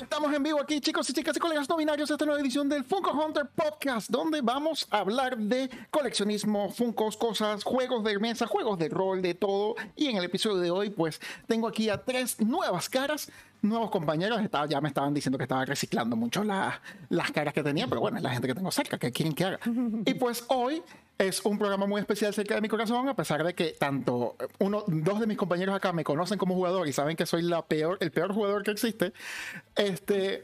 Estamos en vivo aquí, chicos y chicas y colegas no binarios, esta nueva edición del Funko Hunter Podcast, donde vamos a hablar de coleccionismo, Funkos, cosas, juegos de mesa, juegos de rol, de todo. Y en el episodio de hoy, pues tengo aquí a tres nuevas caras, nuevos compañeros. Estaba, ya me estaban diciendo que estaba reciclando mucho las caras que tenía, pero bueno, es la gente que tengo cerca, que quieren que haga. Y pues hoy es un programa muy especial cerca de mi corazón, a pesar de que tanto uno, dos de mis compañeros acá me conocen como jugador y saben que soy la peor, el peor jugador que existe. Este,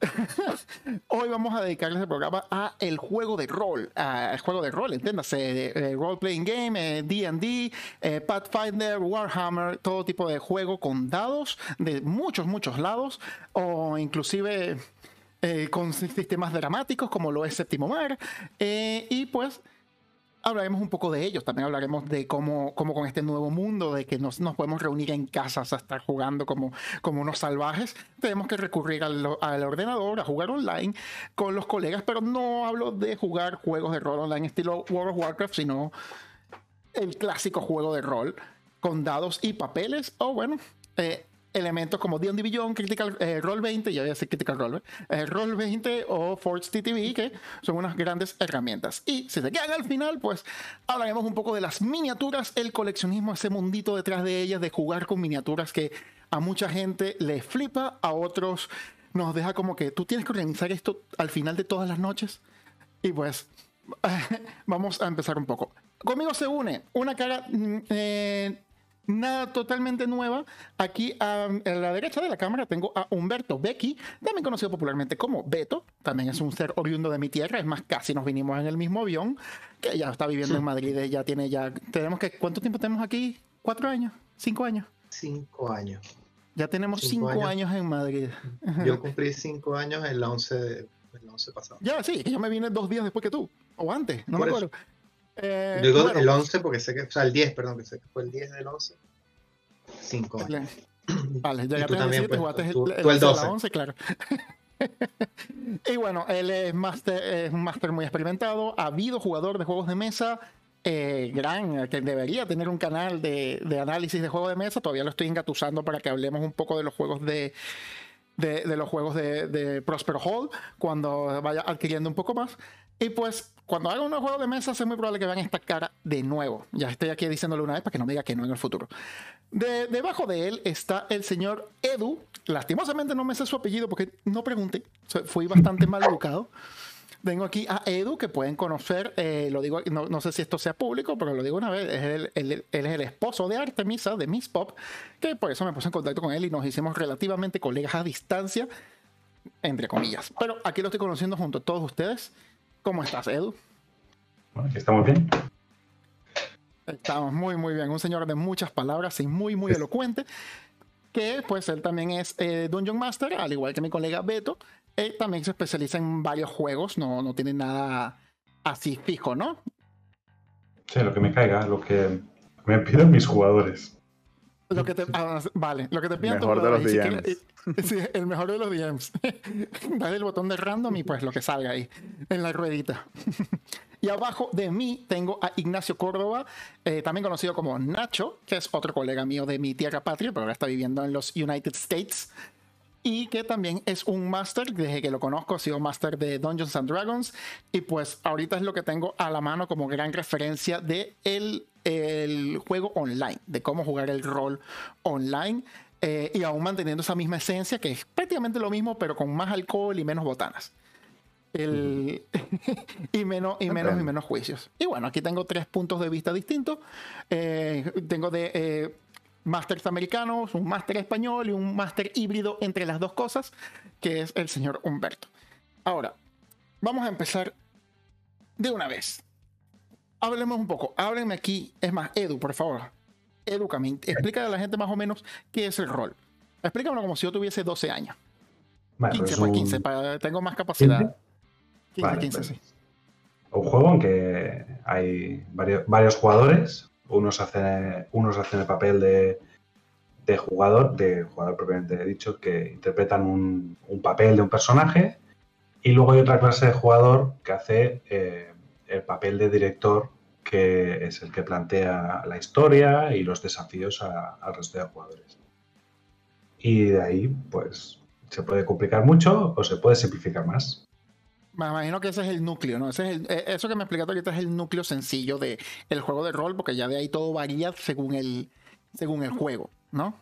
hoy vamos a dedicarles el programa a el juego de rol, al juego de rol, entiéndase, eh, role playing game, D&D, eh, eh, Pathfinder, Warhammer, todo tipo de juego con dados de muchos muchos lados o inclusive con sistemas dramáticos como lo es Séptimo Mar y pues hablaremos un poco de ellos. También hablaremos de cómo, cómo con este nuevo mundo, de que nos, nos podemos reunir en casas a estar jugando como, como unos salvajes. Tenemos que recurrir al, al, ordenador, a jugar online con los colegas, pero no hablo de jugar juegos de rol online estilo World of Warcraft, sino el clásico juego de rol con dados y papeles. O bueno, eh, elementos como D&D Beyond, Critical eh, Roll 20, ya voy a decir Critical Roll, eh, Roll 20 o Forge TTV, que son unas grandes herramientas. Y si se quedan al final, pues hablaremos un poco de las miniaturas, el coleccionismo, ese mundito detrás de ellas, de jugar con miniaturas que a mucha gente le flipa, a otros nos deja como que tú tienes que organizar esto al final de todas las noches. Y pues vamos a empezar un poco. Conmigo se une una cara mm, eh, nada totalmente nueva. Aquí a, la derecha de la cámara tengo a Humberto Becky, también conocido popularmente como Beto. También es un ser oriundo de mi tierra. Es más, casi nos vinimos en el mismo avión, que ya está viviendo en Madrid. Ya tiene ya. Tenemos que. ¿Cuánto tiempo tenemos aquí? ¿Cuatro años? ¿Cinco años? Cinco años. Ya tenemos cinco, años. en Madrid. Yo cumplí cinco años en la once, pasado. Ya, sí, yo me vine dos días después que tú. O antes, no me acuerdo. Eh, digo el 11 porque sé que, o sea, el 10, perdón, que sé que fue el 10 del 11. 5 años. Vale, ya, tú también, pues, tú, el, tú el 12. 11, claro. y bueno, él es, master, es un máster muy experimentado, ha habido jugador de juegos de mesa, eh, gran, que debería tener un canal de, de, análisis de juegos de mesa. Todavía lo estoy engatusando para que hablemos un poco de los juegos de, de, de los juegos de, de Prospero Hall cuando vaya adquiriendo un poco más. Y pues, cuando haga unos juegos de mesa, es muy probable que vean esta cara de nuevo. Ya estoy aquí diciéndole una vez para que no me diga que no en el futuro. De, debajo de él está el señor Edu. Lastimosamente no me sé su apellido porque no pregunté. Fui bastante mal educado. Tengo aquí a Edu, que pueden conocer, eh, lo digo, no, no, sé si esto sea público, pero lo digo una vez, es el, él es el esposo de Artemisa, de Miss Pop, que por eso me puse en contacto con él y nos hicimos relativamente colegas a distancia, entre comillas. Pero aquí lo estoy conociendo junto a todos ustedes. ¿Cómo estás, Edu? Bueno, aquí estamos bien. Estamos muy, muy bien. Un señor de muchas palabras y muy, muy elocuente. Que pues él también es eh, Dungeon Master, al igual que mi colega Beto. Él también se especializa en varios juegos, no, no tiene nada así fijo, ¿no? Sí, lo que me caiga, lo que me piden mis jugadores. Lo que te, ah, vale, lo que te mejor de los DMs. sí, el mejor de los DMs. Dale el botón de random y pues lo que salga ahí en la ruedita. y abajo de mí tengo a Ignacio Córdoba, eh, también conocido como Nacho, que es otro colega mío de mi tierra patria, pero ahora está viviendo en los United States y que también es un máster, desde que lo conozco ha sido máster de Dungeons and Dragons y pues ahorita es lo que tengo a la mano como gran referencia de el, el juego online, de cómo jugar el rol online eh, y aún manteniendo esa misma esencia que es prácticamente lo mismo pero con más alcohol y menos botanas. El, y menos y menos y menos juicios. Y bueno, aquí tengo tres puntos de vista distintos. Eh, tengo de eh, másters americanos, un máster español y un máster híbrido entre las dos cosas, que es el señor Humberto. Ahora, vamos a empezar de una vez. Hablemos un poco, háblenme aquí, es más, Edu, por favor. Edúcame, explícale a la gente más o menos qué es el rol. Explícamelo como si yo tuviese 12 años. 15 por 15, para, tengo más capacidad. 15, 15, sí. Un juego en que hay varios, varios jugadores, unos hacen, unos hacen el papel de, de jugador, de jugador propiamente dicho, que interpretan un, papel de un personaje. Y luego hay otra clase de jugador que hace eh, el papel de director, que es el que plantea la historia y los desafíos al resto de jugadores. Y de ahí, pues, se puede complicar mucho o se puede simplificar más. Me imagino que ese es el núcleo, ¿no? Ese es el, eh, eso que me explicaste ahorita es el núcleo sencillo del el juego de rol, porque ya de ahí todo varía según el, según el juego, ¿no?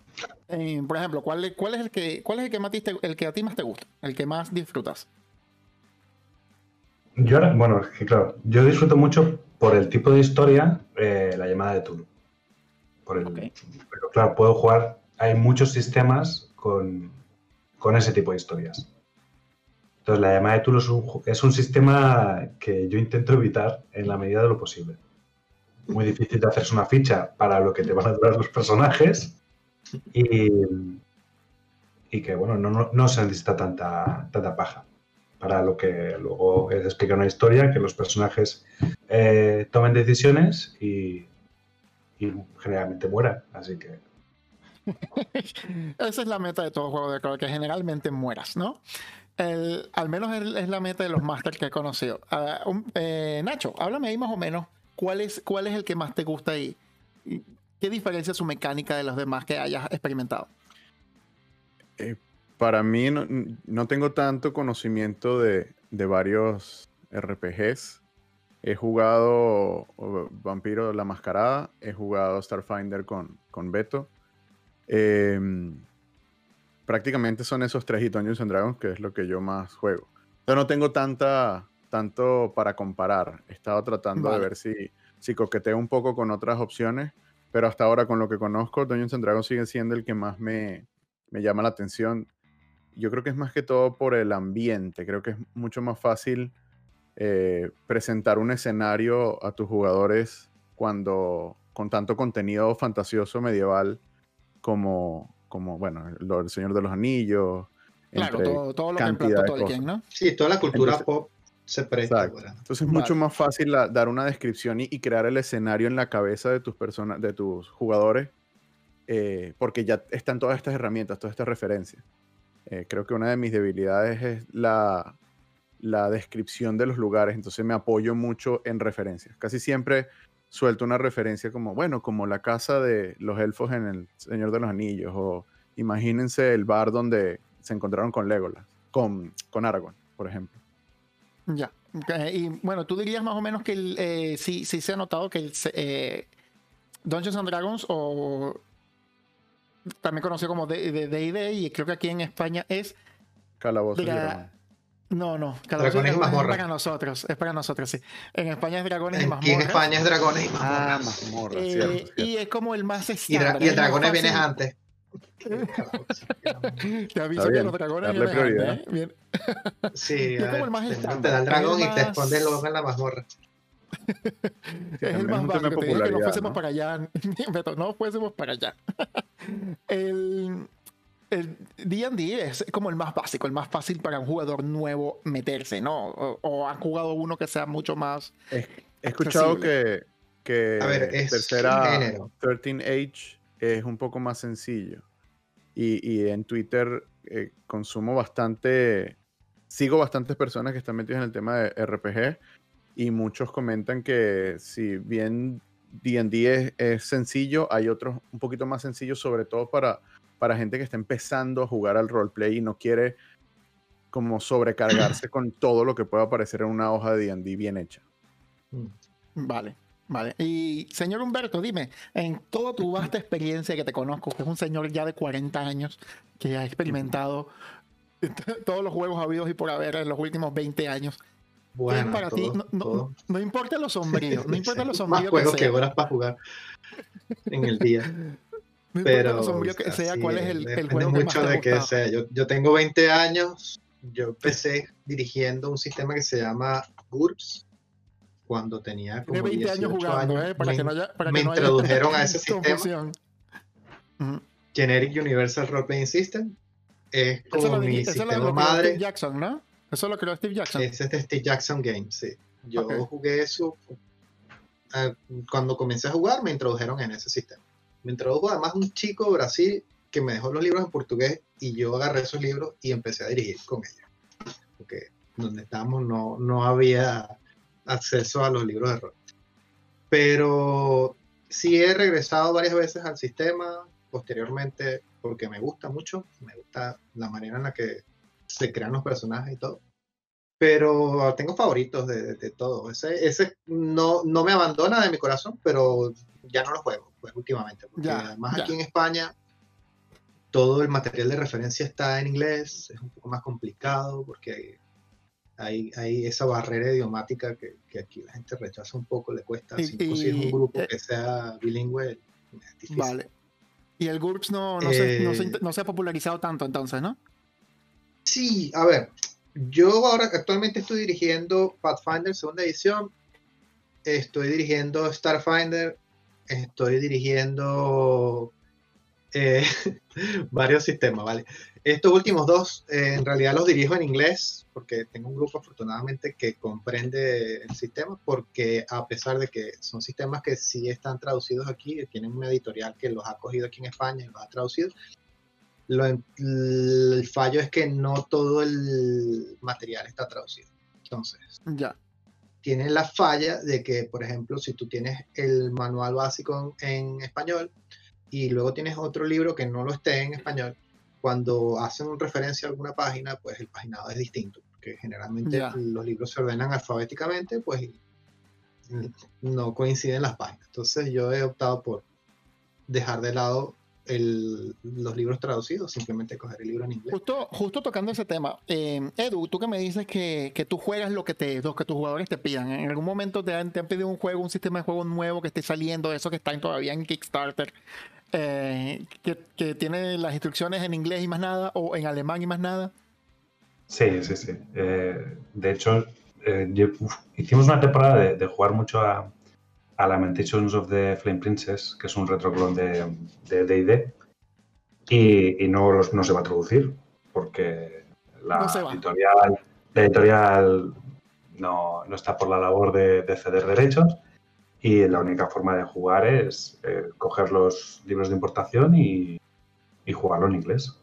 Eh, por ejemplo, ¿cuál, ¿cuál, es el que, cuál es el que, más el que a ti más te gusta? El que más disfrutas. Yo, bueno, claro, yo disfruto mucho por el tipo de historia, eh, la llamada de Tulu. Por el, Pero claro, puedo jugar, hay muchos sistemas con, con ese tipo de historias. Entonces, la llamada de Tulu es un, es un sistema que yo intento evitar en la medida de lo posible. Muy difícil de hacerse una ficha para lo que te van a durar los personajes y, y que, bueno, no, no, se necesita tanta, tanta paja para lo que luego es explicar una historia, que los personajes eh, tomen decisiones y, generalmente mueran. Así que. Esa es la meta de todo juego de rol, que generalmente mueras, ¿no? Al menos es la meta de los masters que he conocido. Ah, eh, Nacho, háblame ahí más o menos cuál es, cuál es el que más te gusta y qué diferencia su mecánica de los demás que hayas experimentado. Eh, para mí no, tengo tanto conocimiento de, varios RPGs. He jugado Vampiro la Mascarada, he jugado Starfinder con, con Beto. Em, prácticamente son esos tres y Dungeons and Dragons, que es lo que yo más juego. Yo no tengo tanta, tanto para comparar. He estado tratando de ver si, si coqueteo un poco con otras opciones, pero hasta ahora con lo que conozco, Dungeons and Dragons sigue siendo el que más me, me llama la atención yo creo que es más que todo por el ambiente. Creo que es mucho más fácil eh, presentar un escenario a tus jugadores cuando con tanto contenido fantasioso medieval como, como bueno, el, Señor de los Anillos. Claro, todo, lo que emplata Tolkien, ¿no? Sí, toda la cultura pop se presta. Entonces es mucho más fácil dar una descripción y, crear el escenario en la cabeza de tus personas, de tus jugadores, eh, porque ya están todas estas herramientas, todas estas referencias. Eh, creo que una de mis debilidades es la, descripción de los lugares, entonces me apoyo mucho en referencias. Casi siempre suelto una referencia como, bueno, como la casa de los elfos en El Señor de los Anillos, o imagínense el bar donde se encontraron con Legolas, con, con Aragorn, por ejemplo. Ya. Y bueno, tú dirías más o menos que eh, sí, sí se ha notado que el, eh, Dungeons and Dragons o también conocido como D&D y creo que aquí en España es Calabozo No, no, Dragones y Mazmorra. Es para nosotros, es para nosotros, sí. En España es Dragones y Mazmorra. Aquí en España es Dragones y Mazmorra. Ah, Mazmorra, eh, Y es como el más estándar. Y, el Dragones viene antes. te aviso que los dragones vienen antes, ¿eh? Bien. Sí, es como el más estándar. Te da el dragón y te escondes luego en la mazmorra. es el más básico. Te digo que no fuésemos para allá. no fuésemos para allá. el D&D es como el más básico, el más fácil para un jugador nuevo meterse, ¿no? O, han jugado uno que sea mucho más. He, escuchado que, que A ver, es tercera 13 Age es un poco más sencillo. Y, y en Twitter eh, consumo bastante, sigo bastantes personas que están metidas en el tema de RPG y muchos comentan que si bien D&D es, sencillo, hay otros un poquito más sencillos, sobre todo para, para gente que está empezando a jugar al roleplay y no quiere como sobrecargarse con todo lo que pueda aparecer en una hoja de D&D bien hecha. Mm. Vale, vale. Y señor Humberto, dime, en toda tu vasta experiencia que te conozco, que es un señor ya de 40 años, que ha experimentado todos los juegos habidos y por haber en los últimos 20 años, bueno, para ti, no, no, importa lo sombrío, no importa lo sombrío Más juegos que, horas para jugar en el día. Pero sombrío que sea, cuál es el, el juego que mucho de que sea. Yo, yo, tengo 20 años, yo empecé dirigiendo un sistema que se llama GURPS cuando tenía como 20 años jugando, Eh, para me, que no haya, para me que no introdujeron a ese sistema. Generic Universal Role Playing System. Es como mi sistema madre. Jackson, ¿no? Eso lo creó Steve Jackson. Ese es de Steve Jackson Games, sí. Yo jugué eso. Eh, cuando comencé a jugar, me introdujeron en ese sistema. Me introdujo además un chico de Brasil que me dejó los libros en portugués y yo agarré esos libros y empecé a dirigir con ellos. Porque donde estábamos no, no había acceso a los libros de rol. Pero sí he regresado varias veces al sistema. posteriormente porque me gusta mucho, me gusta la manera en la que se crean los personajes y todo. Pero tengo favoritos de, de, todo. Ese, ese no, no me abandona de mi corazón, pero ya no lo juego, pues últimamente. Porque además aquí en España todo el material de referencia está en inglés, es un poco más complicado porque hay, hay esa barrera idiomática que, que, aquí la gente rechaza un poco, le cuesta. si es un grupo eh, que sea bilingüe, es difícil. Vale. Y el GURPS no, no, se, no, se, eh, no, se, ha popularizado tanto entonces, ¿no? Sí, a ver, yo ahora actualmente estoy dirigiendo Pathfinder segunda edición, estoy dirigiendo Starfinder, estoy dirigiendo eh, varios sistemas, ¿vale? Estos últimos dos, eh, en realidad los dirijo en inglés, porque tengo un grupo afortunadamente que comprende el sistema, porque a pesar de que son sistemas que sí están traducidos aquí, tienen una editorial que los ha cogido aquí en España y los ha traducido, lo, el fallo es que no todo el material está traducido. Entonces, ya. Tiene la falla de que, por ejemplo, si tú tienes el manual básico en español, y luego tienes otro libro que no lo esté en español, cuando hacen referencia a alguna página, pues el paginado es distinto, porque generalmente los libros se ordenan alfabéticamente, pues no coinciden las páginas. Entonces yo he optado por dejar de lado los libros traducidos, simplemente coger el libro en inglés. Justo, justo tocando ese tema, eh, Edu, tú que me dices que, que, tú juegas lo que, te, lo que tus jugadores te pidan, ¿en algún momento te han, te han pedido un juego, un sistema de juego nuevo que esté saliendo, eso que está todavía en Kickstarter, eh, que, tiene las instrucciones en inglés y más nada, o en alemán y más nada? Sí, sí, sí. Eh, de hecho, hicimos una temporada de, jugar mucho a, a Lamentations of the Flame Princess, que es un retroclon de D&D, y, no, no se va a traducir, porque la, editorial, la editorial no, no, está por la labor de, ceder derechos y la única forma de jugar es eh, coger los libros de importación y, y, jugarlo en inglés.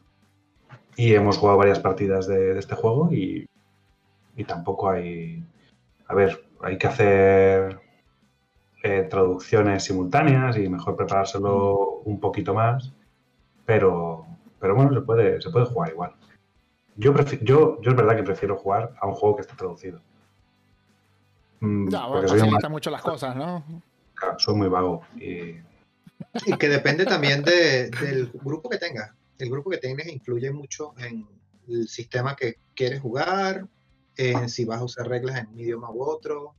Y hemos jugado varias partidas de, este juego y, y, tampoco hay... A ver, hay que hacer eh, traducciones simultáneas y mejor preparárselo un poquito más, pero, pero bueno, se puede, se puede jugar igual. Yo, yo, yo es verdad que prefiero jugar a un juego que esté traducido. Mm, ya, porque facilita mucho las cosas, ¿no? Claro, soy muy vago. Y, y que depende también de, del grupo que tengas. El grupo que tengas influye mucho en el sistema que quieres jugar, en si vas a usar reglas en un idioma u otro.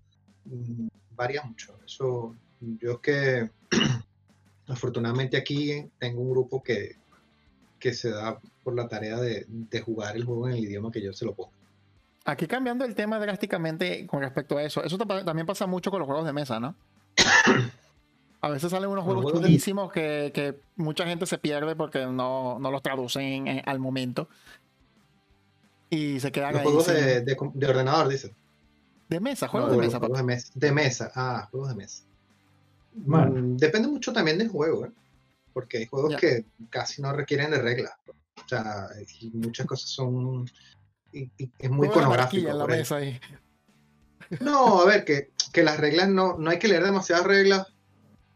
Varía mucho. Eso, yo es que afortunadamente aquí tengo un grupo que, que se da por la tarea de, de jugar el juego en el idioma que yo se lo pongo. Aquí cambiando el tema drásticamente con respecto a eso, eso también pasa mucho con los juegos de mesa, ¿no? A veces salen unos juegos chulísimos que, que, mucha gente se pierde porque no, no los traducen al momento. Y se quedan los Juegos de, de, de, ordenador, dice. De mesa, juegos de, mesa, juegos de mesa. De mesa, ah, juegos de mesa. Mm, depende mucho también del juego, ¿eh? porque hay juegos que casi no requieren de reglas. O sea, muchas cosas son. es muy iconográfico. la mesa ahí. No, a ver, que, que, las reglas no, no hay que leer demasiadas reglas.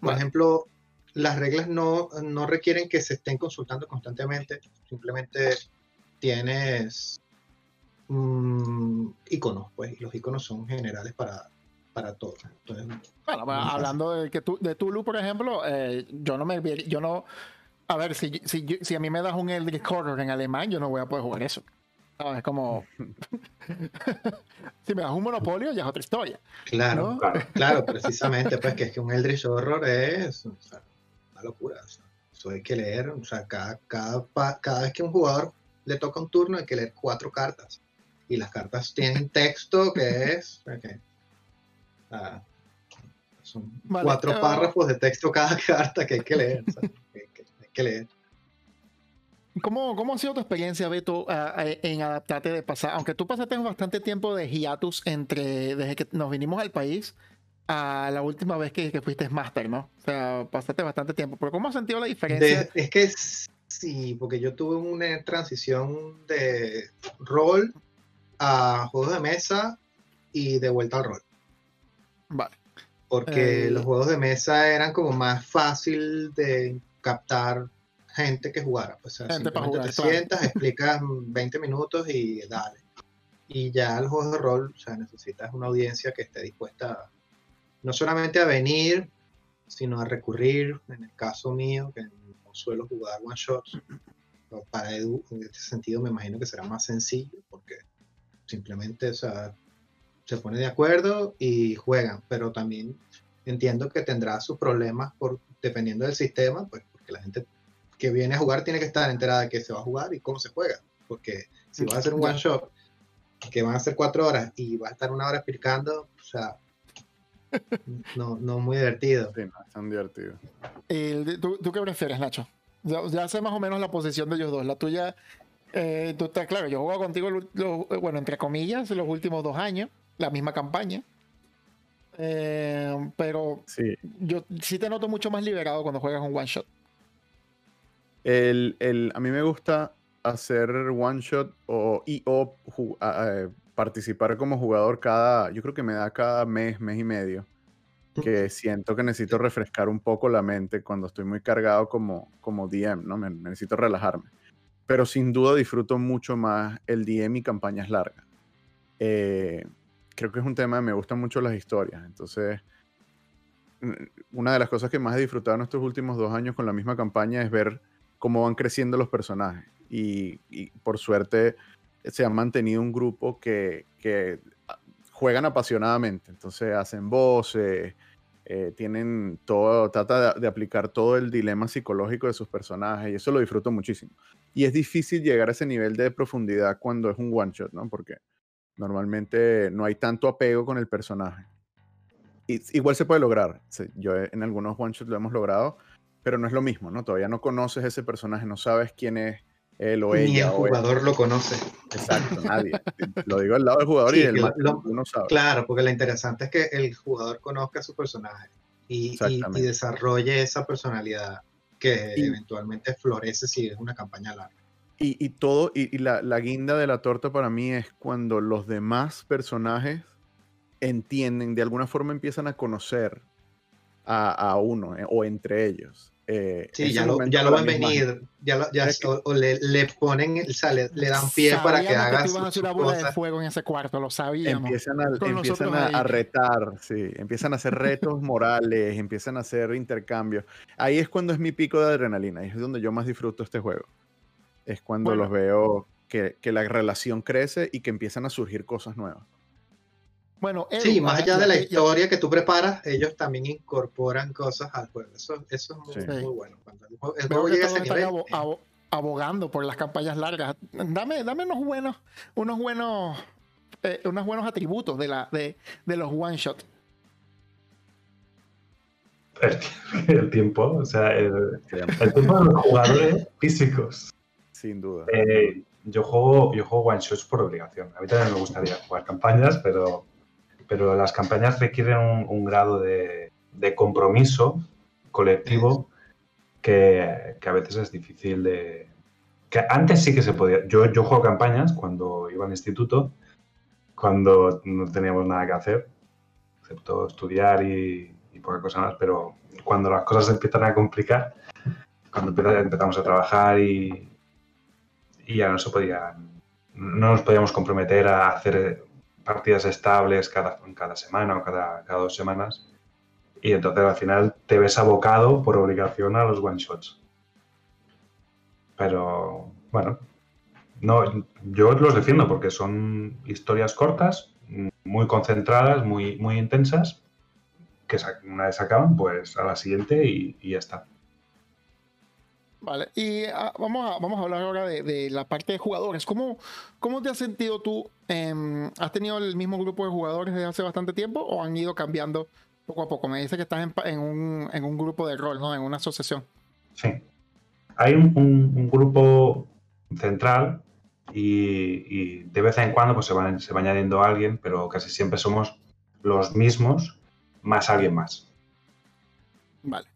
Por ejemplo, las reglas no, no requieren que se estén consultando constantemente. Simplemente tienes mmm, iconos, pues, y los iconos son generales para, para todo. bueno, hablando de que tú, de Tulu, por ejemplo, eh, yo no me yo no a ver, si, si, si, a mí me das un Eldritch Horror en alemán, yo no voy a poder jugar eso. Es como. si me das un monopolio, ya es otra historia. Claro, claro, precisamente, pues que es que un Eldritch Horror es una locura. eso hay que leer, o sea, cada, cada, cada vez que un jugador le toca un turno, hay que leer cuatro cartas y las cartas tienen texto que es. Ah, son cuatro ah. párrafos de texto cada carta que hay que leer. hay, que, leer. ¿Cómo, ¿Cómo, ha sido tu experiencia, Beto, en adaptarte de pasar? Aunque tú pasaste bastante tiempo de hiatus entre desde que nos vinimos al país a la última vez que, que fuiste Master, ¿no? O sea, pasaste bastante tiempo. Pero ¿cómo has sentido la diferencia? es que sí, porque yo tuve una transición de rol a juegos de mesa y de vuelta al rol. Vale. Porque eh, los juegos de mesa eran como más fácil de captar gente que jugara. Pues, simplemente te sientas, explicas 20 minutos y dale. Y ya el juego de rol, o sea, necesitas una audiencia que esté dispuesta no solamente a venir, sino a recurrir, en el caso mío, que no suelo jugar one shots, para Edu, en este sentido me imagino que será más sencillo, porque simplemente, o sea, se pone de acuerdo y juegan, pero también entiendo que tendrá sus problemas por, dependiendo del sistema, pues porque la gente que viene a jugar tiene que estar enterada de qué se va a jugar y cómo se juega, porque si vas a hacer un one shot que van a ser cuatro horas y va a estar una hora explicando, o sea, no, no muy divertido. Sí, no es tan divertido. ¿tú, qué prefieres, Nacho? Ya, sé más o menos la posición de ellos dos. La tuya, eh, tú estás claro, yo juego contigo, bueno, entre comillas, los últimos dos años, la misma campaña. Eh, pero sí. yo sí te noto mucho más liberado cuando juegas un one shot. El, el, a mí me gusta hacer one shot o, y o participar como jugador cada, yo creo que me da cada mes, mes y medio, que siento que necesito refrescar un poco la mente cuando estoy muy cargado como, como DM, ¿no? Me, necesito relajarme. Pero sin duda disfruto mucho más el DM y campañas largas. Eh, creo que es un tema, me gustan mucho las historias, entonces una de las cosas que más he disfrutado en estos últimos dos años con la misma campaña es ver cómo van creciendo los personajes. Y, por suerte se ha mantenido un grupo que, ah, juegan apasionadamente. Entonces hacen voces, eh, tienen todo, trata de, aplicar todo el dilema psicológico de sus personajes y eso lo disfruto muchísimo. Y es difícil llegar a ese nivel de profundidad cuando es un one shot, ¿no? Porque normalmente no hay tanto apego con el personaje. Y, igual se puede lograr. Yo en algunos one shots lo hemos logrado, pero no es lo mismo, ¿no? Todavía no conoces ese personaje, no sabes quién es él o ella. Ni el jugador lo conoce. Exacto, nadie. lo digo al lado del jugador y el no sabe. Claro, porque lo interesante es que el jugador conozca a su personaje y, y, desarrolle esa personalidad que eventualmente florece si es una campaña larga. Y, y todo, y, la, la, guinda de la torta para mí es cuando los demás personajes entienden, de alguna forma empiezan a conocer a, uno eh, o entre ellos. Eh, sí, ya lo, ya lo van a venir, ya, ya o, le, le, ponen, o sea, le, dan pie para que haga. Que a una bola de fuego en ese cuarto, lo sabíamos. Empiezan, a, empiezan a, retar, sí, empiezan a hacer retos morales, empiezan a hacer intercambios. Ahí es cuando es mi pico de adrenalina, ahí es donde yo más disfruto este juego. Es cuando los veo que, que la relación crece y que empiezan a surgir cosas nuevas. Bueno, sí, más allá de la historia que tú preparas, ellos también incorporan cosas al juego. Eso, eso es muy, bueno. Cuando el juego, llega a ese nivel, abogando por las campañas largas. Dame, dame unos buenos, unos buenos, eh, unos buenos atributos de la, de, de los one shot. El, tiempo, o sea, el, tiempo de los jugadores físicos. Sin duda. Eh, yo juego, yo juego one shots por obligación. A mí también me gustaría jugar campañas, pero pero las campañas requieren un, grado de, compromiso colectivo que, a veces es difícil de... Que antes sí que se podía. Yo, yo juego campañas cuando iba al instituto, cuando no teníamos nada que hacer, excepto estudiar y, poca cosa más, pero cuando las cosas se empiezan a complicar, cuando empezamos a trabajar y, y ya no se podía, no nos podíamos comprometer a hacer partidas estables cada, cada semana o cada, cada dos semanas. Y entonces al final te ves abocado por obligación a los one shots. Pero bueno, no, yo los defiendo porque son historias cortas, muy concentradas, muy, muy intensas, que una vez acaban, pues a la siguiente y ya está. Vale, y ah, vamos, a, vamos a hablar ahora de, la parte de jugadores. ¿Cómo, ¿Cómo te has sentido tú? Em, ¿Has tenido el mismo grupo de jugadores desde hace bastante tiempo o han ido cambiando poco a poco? Me dice que estás en, un, en un, grupo de rol, ¿no? En una asociación. Sí. Hay un, grupo central y, de vez en cuando pues, se, va, se va añadiendo alguien, pero casi siempre somos los mismos más alguien más. Vale.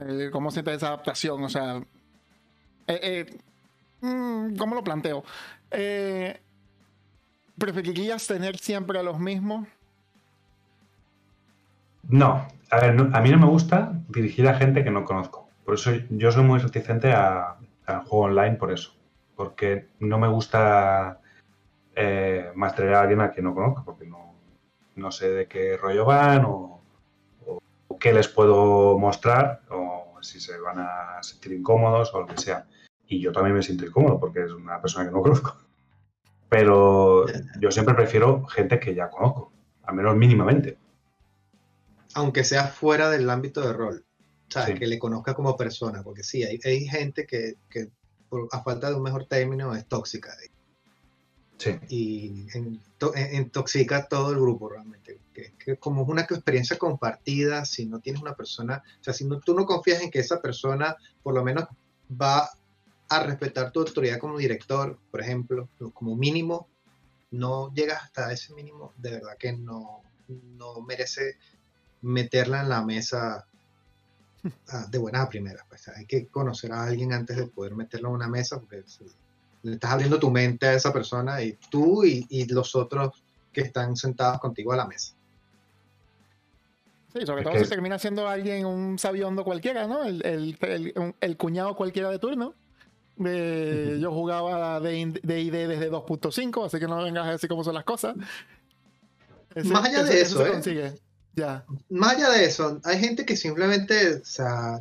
Eh, ¿Cómo sientes esa adaptación? O sea, eh, eh, mm, ¿Cómo lo planteo? Eh, ¿Preferirías tener siempre a los mismos? No, a ver, a mí no me gusta dirigir a gente que no conozco. Por eso yo soy muy reticente a, juego online por eso. Porque no me gusta eh, a alguien a quien no conozco, porque no, sé de qué rollo van o, qué les puedo mostrar o si se van a sentir incómodos o lo que sea. Y yo también me siento incómodo porque es una persona que no conozco. Pero yo siempre prefiero gente que ya conozco, al menos mínimamente. Aunque sea fuera del ámbito de rol. O sea, que le conozca como persona, porque sí, hay, hay gente que, que a falta de un mejor término, es tóxica. Sí. Y intoxica todo el grupo realmente. Que, como es una experiencia compartida, si no tienes una persona, o sea, si no, tú no confías en que esa persona por lo menos va a respetar tu autoridad como director, por ejemplo, como mínimo, no llegas hasta ese mínimo, de verdad que no, no merece meterla en la mesa ah, de buenas a primeras. Pues hay que conocer a alguien antes de poder meterlo en una mesa porque le estás abriendo tu mente a esa persona y tú y, los otros que están sentados contigo a la mesa. Sí, sobre todo si termina siendo alguien, un sabiondo cualquiera, ¿no? El, el, el cuñado cualquiera de turno yo jugaba de ID desde 2.5, así que no vengas a decir cómo son las cosas. Más allá de eso, ¿eh? Ya. Más allá de eso, hay gente que simplemente, o sea,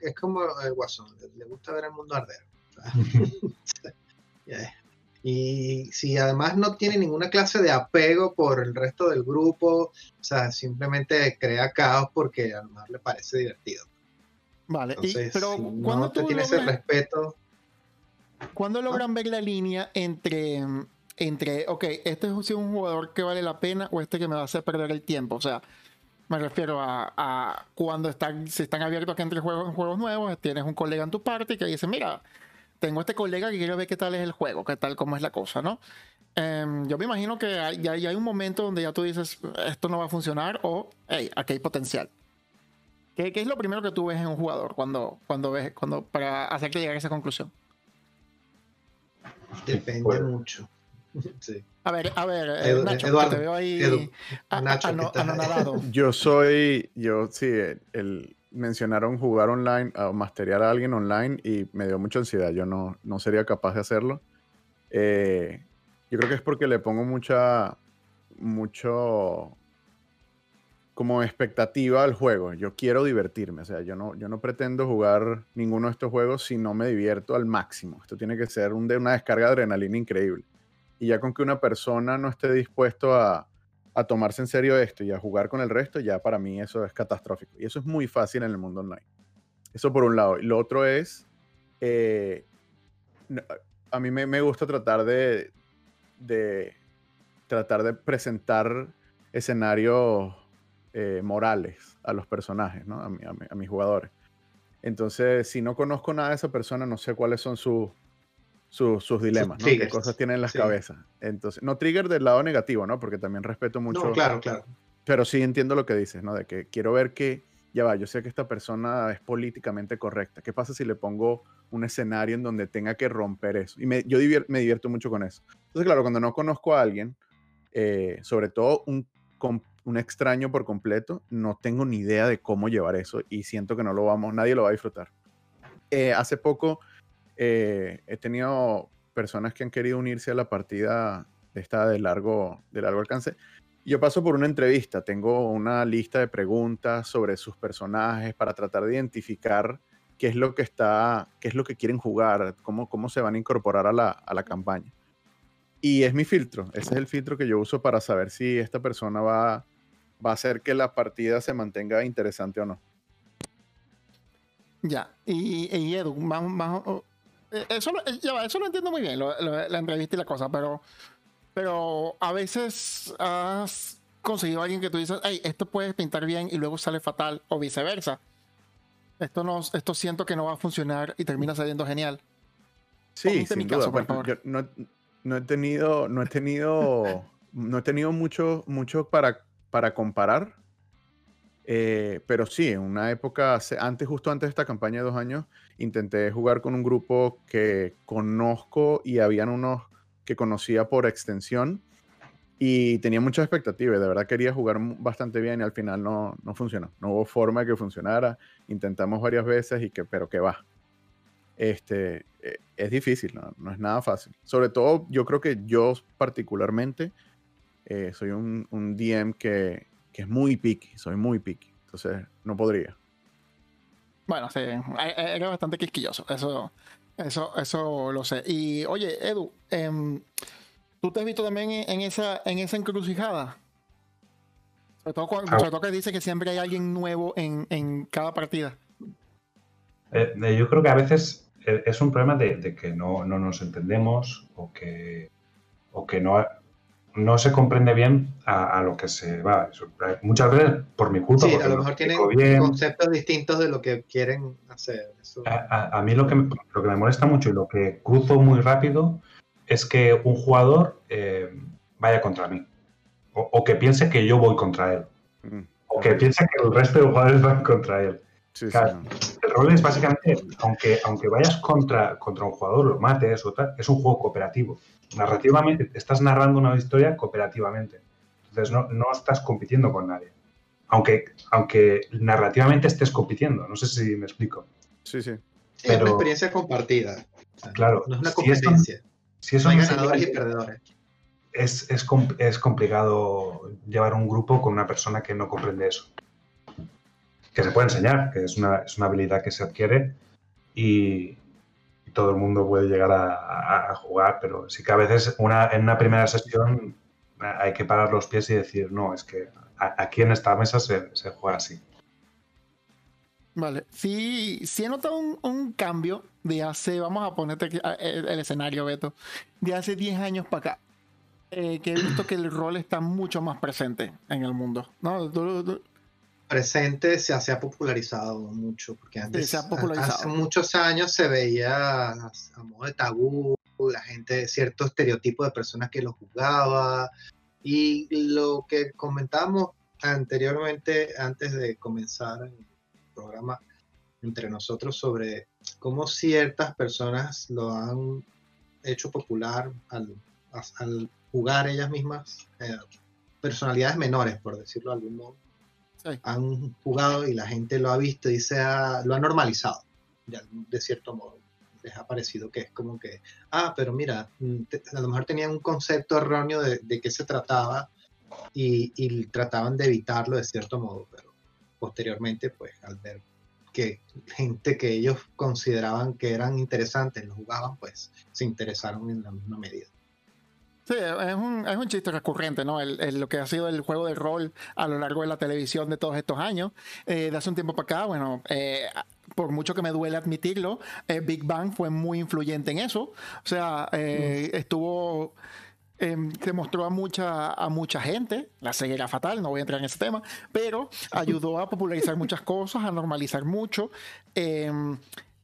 es como el guasón, le, gusta ver el mundo arder. Y si además no tiene ninguna clase de apego por el resto del grupo, o sea, simplemente crea caos porque a lo mejor le parece divertido. Vale, pero cuando tú tienes ese respeto. ¿Cuándo ah. logran ver la línea entre, entre, ok, este es un jugador que vale la pena o este que me va a hacer perder el tiempo? O sea, me refiero a, cuando están, si están abiertos que entre juegos, juegos nuevos, tienes un colega en tu parte que dice, mira, tengo este colega que quiere ver qué tal es el juego, qué tal, cómo es la cosa, ¿no? Em, yo me imagino que hay, hay, hay, un momento donde ya tú dices, esto no va a funcionar o, hey, aquí hay potencial. ¿Qué, ¿Qué, es lo primero que tú ves en un jugador cuando, cuando ves, cuando, para hacerte llegar a esa conclusión? Depende mucho. A ver, a ver, eh, Nacho, Eduardo, te veo ahí Yo soy, yo sí, el, mencionaron jugar online, o masterear a alguien online y me dio mucha ansiedad. Yo no, no sería capaz de hacerlo. Eh, yo creo que es porque le pongo mucha, mucho, como expectativa al juego. Yo quiero divertirme, o sea, yo no, yo no pretendo jugar ninguno de estos juegos si no me divierto al máximo. Esto tiene que ser un, una descarga de adrenalina increíble. Y ya con que una persona no esté dispuesto a, a tomarse en serio esto y a jugar con el resto, ya para mí eso es catastrófico. Y eso es muy fácil en el mundo online. Eso por un lado. Y lo otro es, eh, a mí me, me, gusta tratar de, de, tratar de presentar escenarios eh, morales a los personajes, ¿no? a, mis jugadores. Entonces, si no conozco nada de esa persona, no sé cuáles son sus sus dilemas, ¿no? qué cosas tienen en las cabezas. Entonces, no trigger del lado negativo, ¿no? Porque también respeto mucho. No, claro, claro. Pero sí entiendo lo que dices, ¿no? De que quiero ver que, ya va, yo sé que esta persona es políticamente correcta. ¿Qué pasa si le pongo un escenario en donde tenga que romper eso? Y me, yo me divierto mucho con eso. Entonces, claro, cuando no conozco a alguien, eh, sobre todo un, un extraño por completo, no tengo ni idea de cómo llevar eso y siento que no lo vamos, nadie lo va a disfrutar. Eh, hace poco eh, he tenido personas que han querido unirse a la partida de esta de largo, de largo alcance. Yo paso por una entrevista, tengo una lista de preguntas sobre sus personajes para tratar de identificar qué es lo que está, qué es lo que quieren jugar, cómo, cómo se van a incorporar a la, a la campaña. Y es mi filtro, ese es el filtro que yo uso para saber si esta persona va, va a hacer que la partida se mantenga interesante o no. Ya, y, Edu, más, eh, eso, eh, eso lo entiendo muy bien, la entrevista y la cosa, pero, pero a veces has conseguido a alguien que tú dices, hey, esto puede pintar bien y luego sale fatal, o viceversa. Esto, no, esto siento que no va a funcionar y termina saliendo genial. Sí, sin duda. no, no, he tenido, no he tenido, no he tenido mucho, mucho para para comparar. Eh, pero sí, en una época, antes, justo antes de esta campaña de dos años, intenté jugar con un grupo que conozco y habían unos que conocía por extensión. Y tenía muchas expectativas, de verdad quería jugar bastante bien y al final no, no funcionó. No hubo forma de que funcionara. Intentamos varias veces y que, pero que va. Este, e, es difícil, ¿no? no es nada fácil. Sobre todo, yo creo que yo particularmente eh, soy un, un DM que, que, es muy picky, soy muy picky. Entonces, no podría. Bueno, sí, era bastante quisquilloso, eso, eso, eso lo sé. Y oye, Edu, eh, ¿Tú te has visto también en esa, en esa encrucijada? Sobre todo, cuando, ah. que dice que siempre hay alguien nuevo en, cada partida. Eh, yo creo que a veces eh, es un problema de, que no, nos entendemos o que, o que no, no se comprende bien a, lo que se va. Muchas veces por mi culpa. Sí, a lo mejor tienen conceptos distintos de lo que quieren hacer. A, mí lo que, lo que me molesta mucho y lo que cruzo muy rápido es que un jugador eh, vaya contra mí. O, que piense que yo voy contra él. Mm. O que piense que el resto de jugadores van contra él. El rol es básicamente, aunque, aunque vayas contra, contra un jugador, lo mates o tal, es un juego cooperativo. Narrativamente, estás narrando una historia cooperativamente. Entonces no, no estás compitiendo con nadie. Aunque, aunque narrativamente estés compitiendo. No sé si me explico. Sí, sí. es una experiencia compartida. claro. No es una competencia. Si eso ganadores y perdedores. Es, es, complicado llevar un grupo con una persona que no comprende eso. Que se puede enseñar, que es una, habilidad que se adquiere y, todo el mundo puede llegar a, jugar, pero sí que a veces una, en una primera sesión hay que parar los pies y decir, no, es que aquí en esta mesa se, juega así. Vale, sí, sí he notado un cambio de hace, vamos a ponerte el, escenario, Beto, de hace 10 años para acá, eh, que he visto que el rol está mucho más presente en el mundo, ¿no? Presente se, ha popularizado mucho, porque antes, hace muchos años se veía a modo de tabú, la gente, cierto estereotipo de personas que lo jugaba, y lo que comentábamos anteriormente, antes de comenzar el programa, entre nosotros sobre cómo ciertas personas lo han hecho popular al, jugar ellas mismas, eh, personalidades menores, por decirlo de algún modo, han jugado y la gente lo ha visto y se ha, lo ha normalizado, de, cierto modo. Les ha parecido que es como que, ah, pero mira, mm, a lo mejor tenían un concepto erróneo de, de qué se trataba y, y trataban de evitarlo de cierto modo, pero posteriormente, pues al ver que gente que ellos consideraban que eran interesantes lo jugaban, pues se interesaron en la misma medida. Sí, es un, es un chiste recurrente, ¿no? El, lo que ha sido el juego de rol a lo largo de la televisión de todos estos años. Eh, de hace un tiempo para acá, bueno, eh, por mucho que me duele admitirlo, eh, Big Bang fue muy influyente en eso. O sea, estuvo Em, se mostró a mucha, a mucha gente, la ceguera fatal, no voy a entrar en ese tema, pero ayudó a popularizar muchas cosas, a normalizar mucho.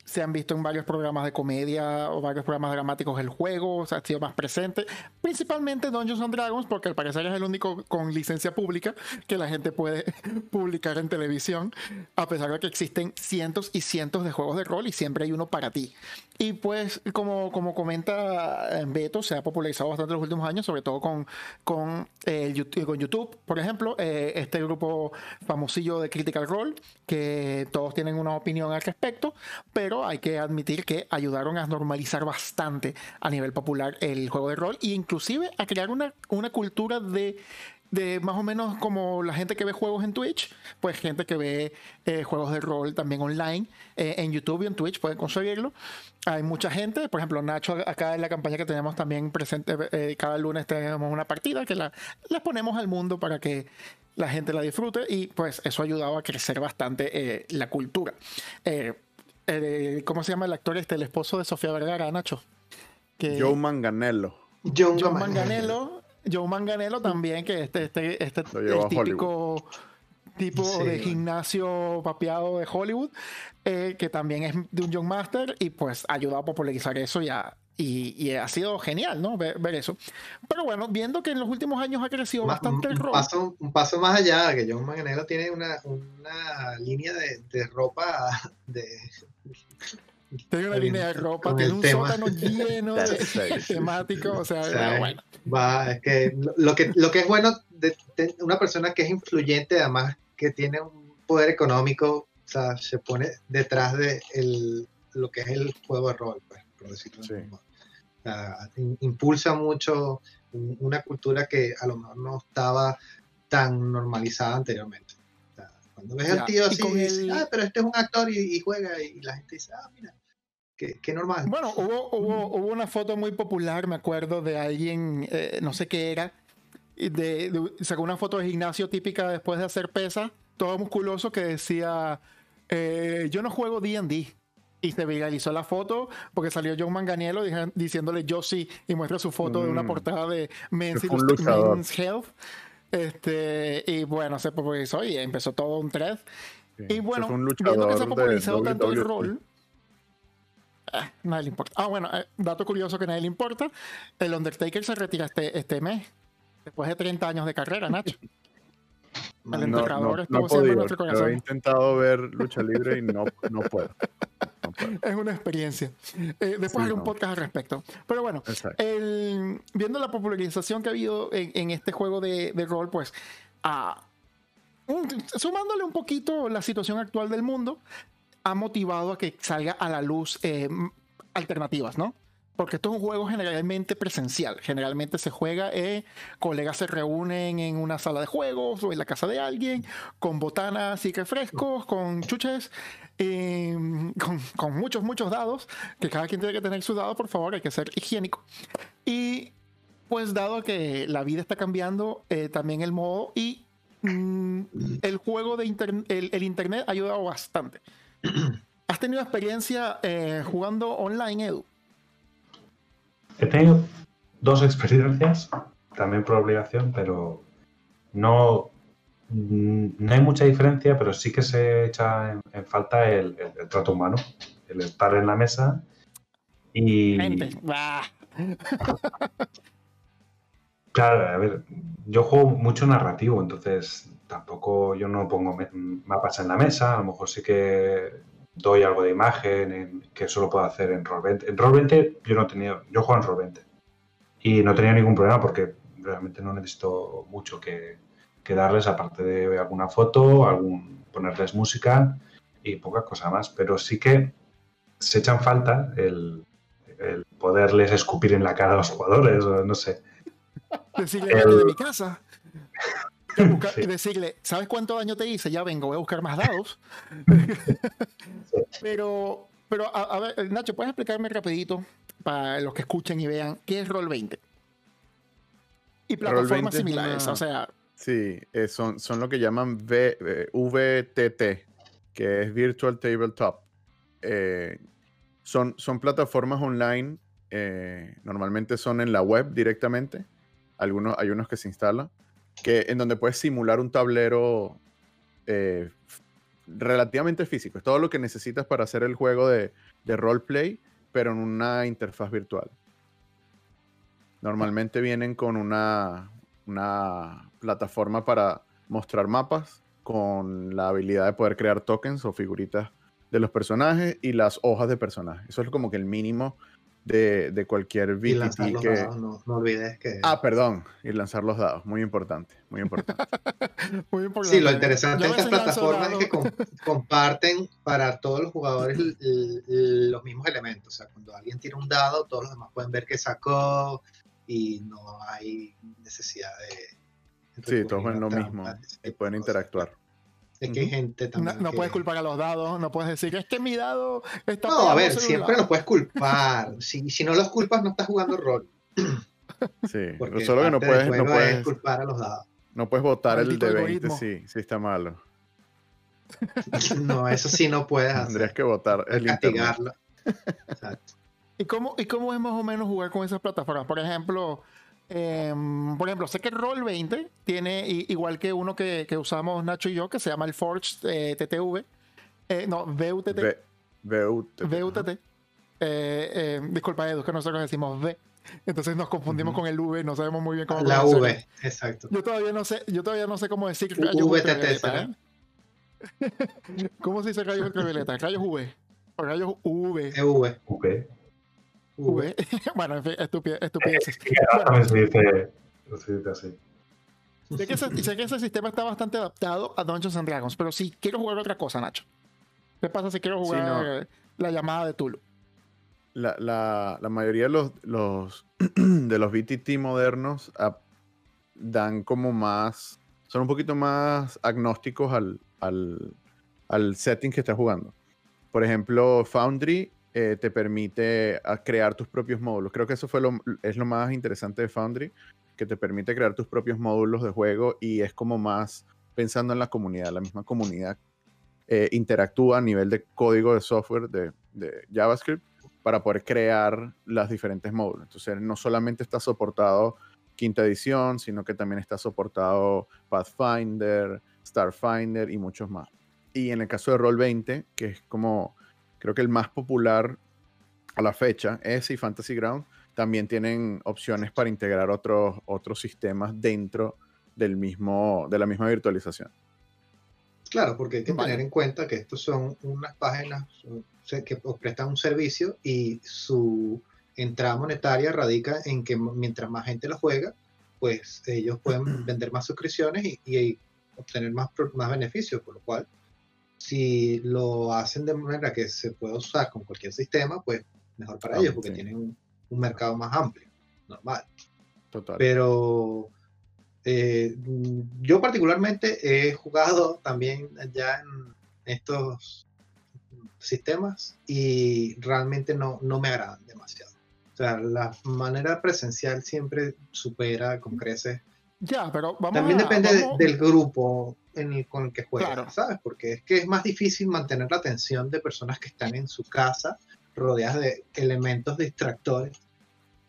Se han visto en varios programas de comedia o varios programas dramáticos el juego, o sea, ha sido más presente, principalmente Dungeons and Dragons, porque al parecer es el único con licencia pública que la gente puede publicar en televisión, a pesar de que existen cientos y cientos de juegos de rol y siempre hay uno para ti. Y pues, como, como comenta Beto, se ha popularizado bastante en los últimos años, sobre todo con, con, eh, YouTube, con YouTube, por ejemplo, eh, este grupo famosillo de Critical Role, que todos tienen una opinión al respecto, pero hay que admitir que ayudaron a normalizar bastante a nivel popular el juego de rol e inclusive a crear una, una cultura de de más o menos como la gente que ve juegos en Twitch, pues gente que ve eh, juegos de rol también online eh, en YouTube y en Twitch pueden conseguirlo. Hay mucha gente, por ejemplo, Nacho, acá en la campaña que tenemos también presente, eh, cada lunes tenemos una partida que la, ponemos al mundo para que la gente la disfrute y pues eso ha ayudado a crecer bastante la cultura. ¿Cómo se llama el actor este, el esposo de Sofía Vergara, Nacho? Que, Joe Manganello. Joe, Manganello Joe Manganello también, que este, este, este el típico tipo de gimnasio papeado de Hollywood, eh, que también es de un Young Master y pues ha ayudado a popularizar eso ya. Y, ha sido genial, ¿no? Ver, eso. Pero bueno, viendo que en los últimos años ha crecido bastante el. Paso, un paso más allá, que John Manganello tiene una, una línea de, de ropa de Tiene una línea de ropa, tiene un sótano lleno de temáticos, o sea, bueno. Va, es que lo, que lo que es bueno de, una persona que es influyente, además que tiene un poder económico, o sea, se pone detrás de el, lo que es el juego de rol, pues, por decirlo así. impulsa mucho una cultura que a lo mejor no estaba tan normalizada anteriormente. Cuando ves al tío así, dices, ah, pero este es un actor y, juega, y la gente dice, ah, mira, qué, normal. Bueno, hubo, hubo, hubo, una foto muy popular, me acuerdo, de alguien, eh, no sé qué era, de, sacó una foto de gimnasio típica después de hacer pesa, todo musculoso, que decía, eh, yo no juego D&D. Y se viralizó la foto porque salió John Manganiello diciéndole yo sí y muestra su foto de una mm. portada de Men's, Health. Este, y bueno, se popularizó y empezó todo un thread. y bueno, viendo que se ha popularizado tanto el rol, eh, nadie le importa. Ah, bueno, eh, dato curioso que nadie le importa: el Undertaker se retira este, este mes, después de 30 años de carrera, Nacho. El enterrador no, estuvo siempre en nuestro corazón. He intentado ver lucha libre y no, no puedo. Es una experiencia. Eh, después haré un podcast al respecto. Pero bueno, viendo la popularización que ha habido en, este juego de, rol, pues, sumándole un poquito la situación actual del mundo, ha motivado a que salga a la luz eh, alternativas, ¿no? porque esto es un juego generalmente presencial. Generalmente se juega, eh, colegas se reúnen en una sala de juegos o en la casa de alguien, con botanas y refrescos, con chuches, em, con, muchos, muchos dados, que cada quien tiene que tener su dado, por favor, hay que ser higiénico. Y pues dado que la vida está cambiando, eh, también el modo y mm, el juego de internet, el, internet ha ayudado bastante. ¿Has tenido experiencia eh, jugando online, Edu? He tenido dos experiencias, también por obligación, pero no, no hay mucha diferencia, pero sí que se echa en, falta el, trato humano, el estar en la mesa y... Claro, a ver, yo juego mucho narrativo, entonces tampoco yo no pongo mapas en la mesa, a lo mejor sí que doy algo de imagen, en, que eso lo puedo hacer en Roll20. En Roll20 yo no he tenido, yo juego en Roll20 y no tenía ningún problema porque realmente no necesito mucho que, que darles, aparte de alguna foto, algún ponerles música y poca cosa más, pero sí que se echan falta el, el poderles escupir en la cara a los jugadores, o no sé. Decirle, de mi casa. y decirle, ¿sabes cuánto daño te hice? Ya vengo, voy a buscar más dados. pero, pero a, ver, Nacho, ¿puedes explicarme rapidito para los que escuchen y vean qué es Roll20? Y plataformas similares, o sea... Sí, eh, son, son lo que llaman v, VTT, eh, que es Virtual Tabletop. Eh, son, son plataformas online, normalmente son en la web directamente. Algunos, hay unos que se instalan que, en donde puedes simular un tablero relativamente físico. Es todo lo que necesitas para hacer el juego de, de roleplay, pero en una interfaz virtual. Normalmente vienen con una, una plataforma para mostrar mapas con la habilidad de poder crear tokens o figuritas de los personajes y las hojas de personajes. Eso es como que el mínimo de, cualquier VTT que... no, olvides que... Ah, perdón, y lanzar los dados, muy importante, muy importante. muy importante. Sí, lo interesante de estas plataformas es que comparten para todos los jugadores los mismos elementos, o sea, cuando alguien tira un dado, todos los demás pueden ver que sacó y no hay necesidad de... Sí, todos ven lo mismo y pueden interactuar. Es que hay gente también. No, puedes culpar a los dados, no puedes decir, es que mi dado está. No, a ver, siempre los puedes culpar. si, si no los culpas, no estás jugando rol. Sí, pero solo que no puedes, no puedes culpar a los dados. No puedes votar el de 20, sí, sí está malo. no, eso sí no puedes hacer. Tendrías que votar el castigarlo. Exacto. ¿Y cómo, ¿Y cómo es más o menos jugar con esas plataformas? Por ejemplo, Em, por ejemplo, sé que Roll 20 tiene, igual que uno que, usamos Nacho y yo, que se llama el Forge eh, TTV. Eh, no, VUTT. VUTT. VUTT. Eh, disculpa, Edu, que nosotros decimos V. Entonces nos confundimos con el V, no sabemos muy bien cómo La V, exacto. Yo todavía no sé, yo todavía no sé cómo decir VTT, ¿Cómo se dice rayos ultravioleta? Rayos V. Por ellos V. EV. V. V. bueno, en fin, estupidez, estupideces. Sí, que ahora también se dice, se dice así. Sé que, ese, sé que ese sistema está bastante adaptado a Dungeons and Dragons, pero si quiero jugar otra cosa, Nacho. ¿Qué pasa si quiero Sí, jugar no. eh, la llamada de Tulu? La, la- la mayoría de los, los, de los BTT modernos ah, dan como más, son un poquito más agnósticos al, al, al setting que estás jugando. Por ejemplo, Foundry eh, te permite ah, crear tus propios módulos. Creo que eso fue lo, es lo más interesante de Foundry, que te permite crear tus propios módulos de juego y es como más pensando en la comunidad. La misma comunidad eh, interactúa a nivel de código de software de, de JavaScript para poder crear los diferentes módulos. Entonces, no solamente está soportado quinta edición, sino que también está soportado Pathfinder, Starfinder y muchos más. Y en el caso de Roll20, que es como creo que el más popular a la fecha, ese y Fantasy Ground, también tienen opciones para integrar otros, otros sistemas dentro del mismo, de la misma virtualización. Claro, porque hay que Vale. tener en cuenta que estos son unas páginas que prestan un servicio y su entrada monetaria radica en que mientras más gente lo juega, pues ellos pueden vender más suscripciones y, y obtener más, más beneficios, por lo cual si lo hacen de manera que se pueda usar con cualquier sistema, pues mejor para Ah, ellos, porque sí. tienen un, un mercado más amplio, normal. Total. Pero eh, yo particularmente he jugado también ya en estos sistemas y realmente no, no me agradan demasiado. O sea, la manera presencial siempre supera con creces. Ya, pero vamos También a- depende de- del grupo en el, con el que juegas, Claro. ¿sabes? Porque es que es más difícil mantener la atención de personas que están en su casa rodeadas de elementos distractores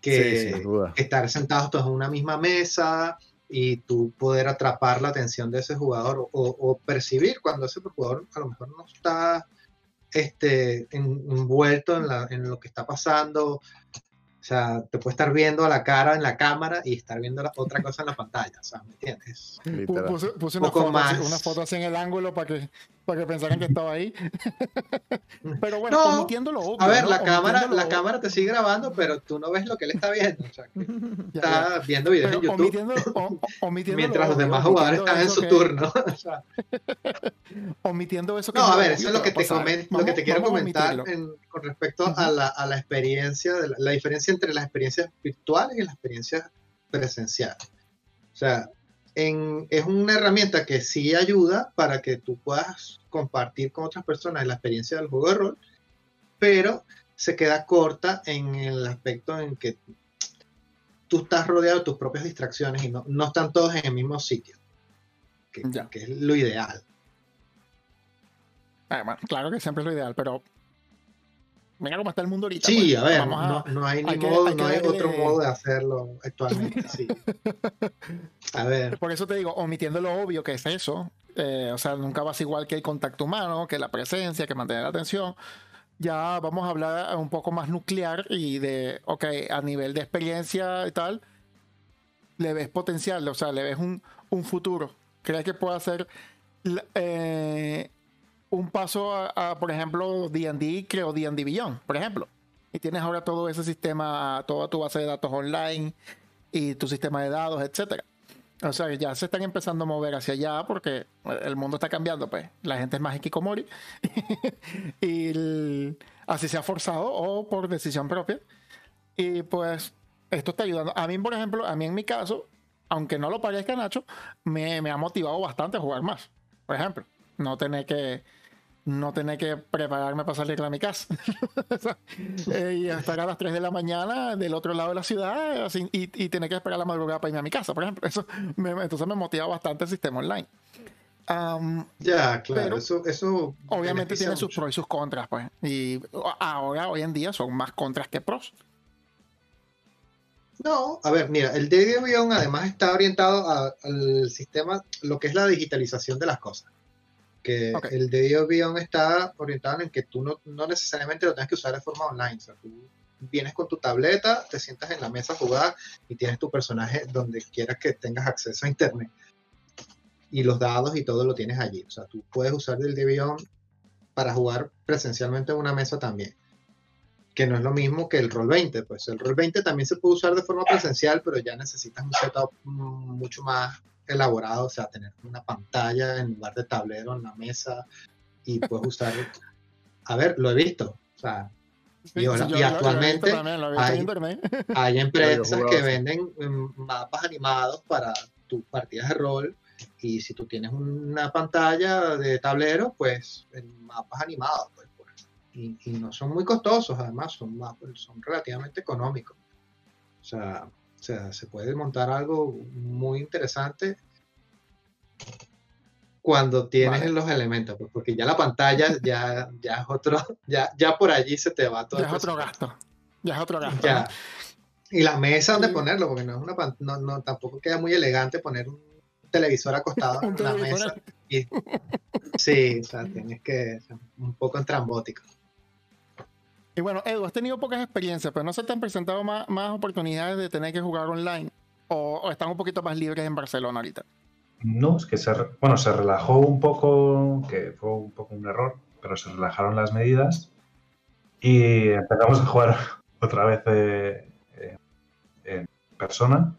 que, sí, estar sentados todos en una misma mesa y tú poder atrapar la atención de ese jugador o, o percibir cuando ese jugador a lo mejor no está este, en- envuelto en, la- en lo que está pasando. O sea, te puede estar viendo a la cara en la cámara y estar viendo la otra cosa en la pantalla. O sea, ¿me entiendes? Puse, puse una, foto así, más. una foto así en el ángulo para que, para que pensaran que estaba ahí. pero bueno, No, omitiendo lo obvio. A ver, ¿no? la cámara, la cámara te sigue grabando, pero tú no ves lo que él está viendo. O sea, ya, ya. está viendo videos Pero en YouTube omitiendo, o- omitiendo mientras lo los demás jugadores están en su que- turno. O sea, Omitiendo eso que No, a ver, eso es lo que te, pasar. comen- lo Vamos- que te quiero vamos comentar en- con respecto a, la, a la experiencia, de la, la diferencia entre las experiencias virtuales y las experiencias presenciales. O sea, en- es una herramienta que sí ayuda para que tú puedas compartir con otras personas la experiencia del juego de rol, pero se queda corta en el aspecto en que tú estás rodeado de tus propias distracciones y no, no están todos en el mismo sitio, que, es lo ideal. Bueno, claro que siempre es lo ideal, pero mira cómo está el mundo ahorita. Sí, pues. a ver, a- no, no hay, ni hay que- modo, hay no hay darle- otro modo de hacerlo actualmente. Sí. A ver, Por eso te digo, omitiendo lo obvio que es eso, eh, o sea, nunca vas igual que el contacto humano, que la presencia, que mantener la atención. Ya vamos a hablar un poco más nuclear y de, ok, a nivel de experiencia y tal, le ves potencial, o sea, le ves un, un futuro. ¿Crees que puede hacer la- eh, un paso a, por ejemplo, D&D, creo D&D Beyond, por ejemplo? Y tienes ahora todo ese sistema, toda tu base de datos online y tu sistema de dados, etcétera. O sea, ya se están empezando a mover hacia allá porque el mundo está cambiando, pues. La gente es más hikikomori. y así se ha forzado o por decisión propia. Y pues esto está ayudando. A mí, por ejemplo, a mí en mi caso, aunque no lo parezca Nacho, me, me ha motivado bastante a jugar más. Por ejemplo, no tener que no tener que prepararme para salir de mi casa. Eh, y estar a las 3 de la mañana del otro lado de la ciudad así, y, y tener que esperar la madrugada para irme a mi casa, por ejemplo. Eso me- entonces me motiva bastante el sistema online. Ya, claro, Pero, eso, eso obviamente tiene sus pros y sus contras, pues. Y ahora, hoy en día, son más contras que pros. No, a ver, mira, el D&D Beyond además está orientado a- al sistema, lo que es la digitalización de las cosas. Que Ok. el D&D Beyond está orientado en que tú no, no necesariamente lo tienes que usar de forma online. O sea, tú vienes con tu tableta, te sientas en la mesa a jugar y tienes tu personaje donde quieras que tengas acceso a internet. Y los dados y todo lo tienes allí. O sea, tú puedes usar el D&D Beyond para jugar presencialmente en una mesa también. Que no es lo mismo que el Roll 20. Pues el Roll 20 también se puede usar de forma presencial, pero ya necesitas un setup mucho más elaborado, o sea, tener una pantalla en lugar de tablero en la mesa y puedes usar. A ver, lo he visto. O sea, y, actualmente hay, empresas que venden mm, mapas animados para tus partidas de rol y si tú tienes una pantalla de tablero, pues en mapas animados. Pues, pues y, no son muy costosos, además, son, mapas, son relativamente económicos. O sea, o sea, se puede montar algo muy interesante cuando tienes los elementos, pues, porque ya la pantalla ya, ya es otro, ya, ya por allí se te va todo. Ya es otro gasto. Ya es otro gasto. Y la mesa donde ponerlo, porque no es una no, no, tampoco queda muy elegante poner un televisor acostado en la mesa. sí, o sea, tienes que un poco entrambótico. Y bueno, Edu, has tenido pocas experiencias, pero ¿no se te han presentado más, más oportunidades de tener que jugar online? ¿O, o están un poquito más libres en Barcelona ahorita? No, es que se, bueno, se relajó un poco, que fue un poco un error, pero se relajaron las medidas y empezamos a jugar otra vez eh, eh, en persona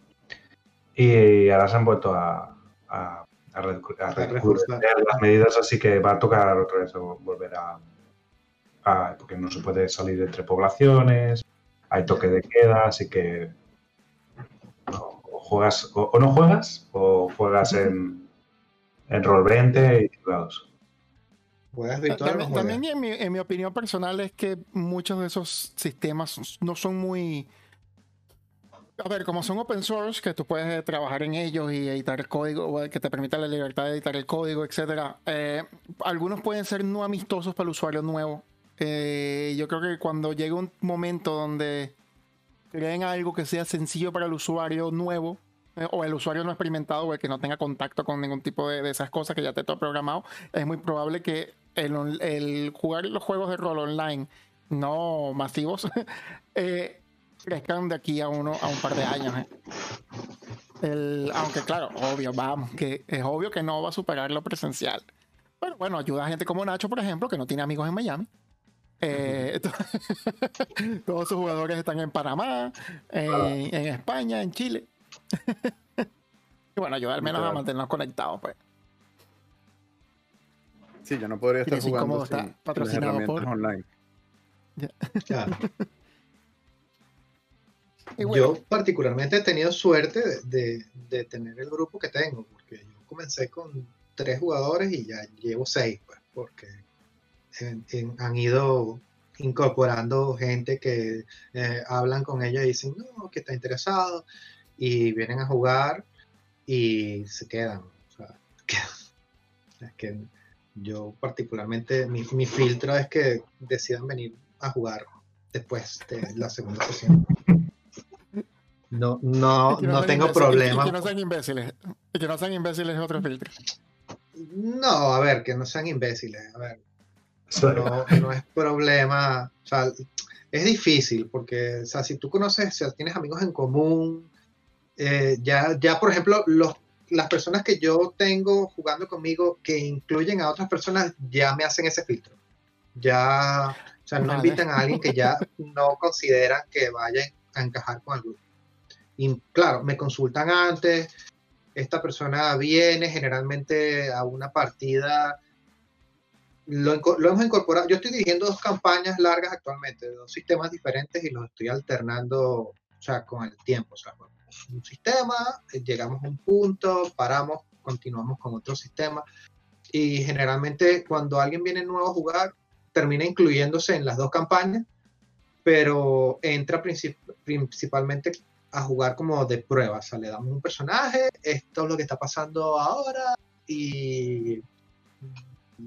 y ahora se han vuelto a, a, a, las medidas, así que va a tocar otra vez volver a, porque no se puede salir entre poblaciones, hay toque de queda, así que juegas o, no juegas o juegas en, en Roll 20 y jugados. También, en, mi, en, mi, opinión personal es que muchos de esos sistemas no son muy... A ver, como son open source, que tú puedes trabajar en ellos y editar el código, que te permita la libertad de editar el código, etcétera. Eh, algunos pueden ser no amistosos para el usuario nuevo. Eh, yo creo que cuando llegue un momento donde creen algo que sea sencillo para el usuario nuevo eh, o el usuario no experimentado o el que no tenga contacto con ningún tipo de, esas cosas que ya te todo programado, es muy probable que el, jugar los juegos de rol online no masivos eh, crezcan de aquí a uno a un par de años. Eh. aunque claro, obvio, vamos, que es obvio que no va a superar lo presencial. Pero bueno, ayuda a gente como Nacho, por ejemplo, que no tiene amigos en Miami. Eh, todos sus jugadores están en Panamá, en, España, en Chile. y bueno, ayudar al menos a mantenernos conectados, pues. Sí, yo no podría estar jugando sin, patrocinado por online. Yo particularmente he tenido suerte de, de, tener el grupo que tengo, porque yo comencé con tres jugadores y ya llevo seis, pues, porque han ido incorporando gente que eh, hablan con ellos y dicen, no, que está interesado, y vienen a jugar y se quedan. es que yo particularmente, mi, filtro es que decidan venir a jugar después de la segunda sesión. No, no, no, tengo problema. que no sean imbéciles. Y que no sean imbéciles es otro filtro. No, a ver, que no sean imbéciles. A ver, no, no es problema. O sea, es difícil porque, o sea, si tú conoces, si tienes amigos en común, eh, ya, ya, por ejemplo, los, las personas que yo tengo jugando conmigo que incluyen a otras personas ya me hacen ese filtro. Ya, o sea, no invitan a alguien que ya no consideran que vaya a encajar con el grupo. Y claro, me consultan antes, esta persona viene generalmente a una partida lo, hemos incorporado. Yo estoy dirigiendo dos campañas largas actualmente, dos sistemas diferentes y los estoy alternando, o sea, con el tiempo. O sea, un sistema, eh, llegamos a un punto, paramos, continuamos con otro sistema. Y generalmente cuando alguien viene nuevo a jugar, termina incluyéndose en las dos campañas, pero entra principalmente a jugar como de prueba. O sea, le damos un personaje, esto es lo que está pasando ahora y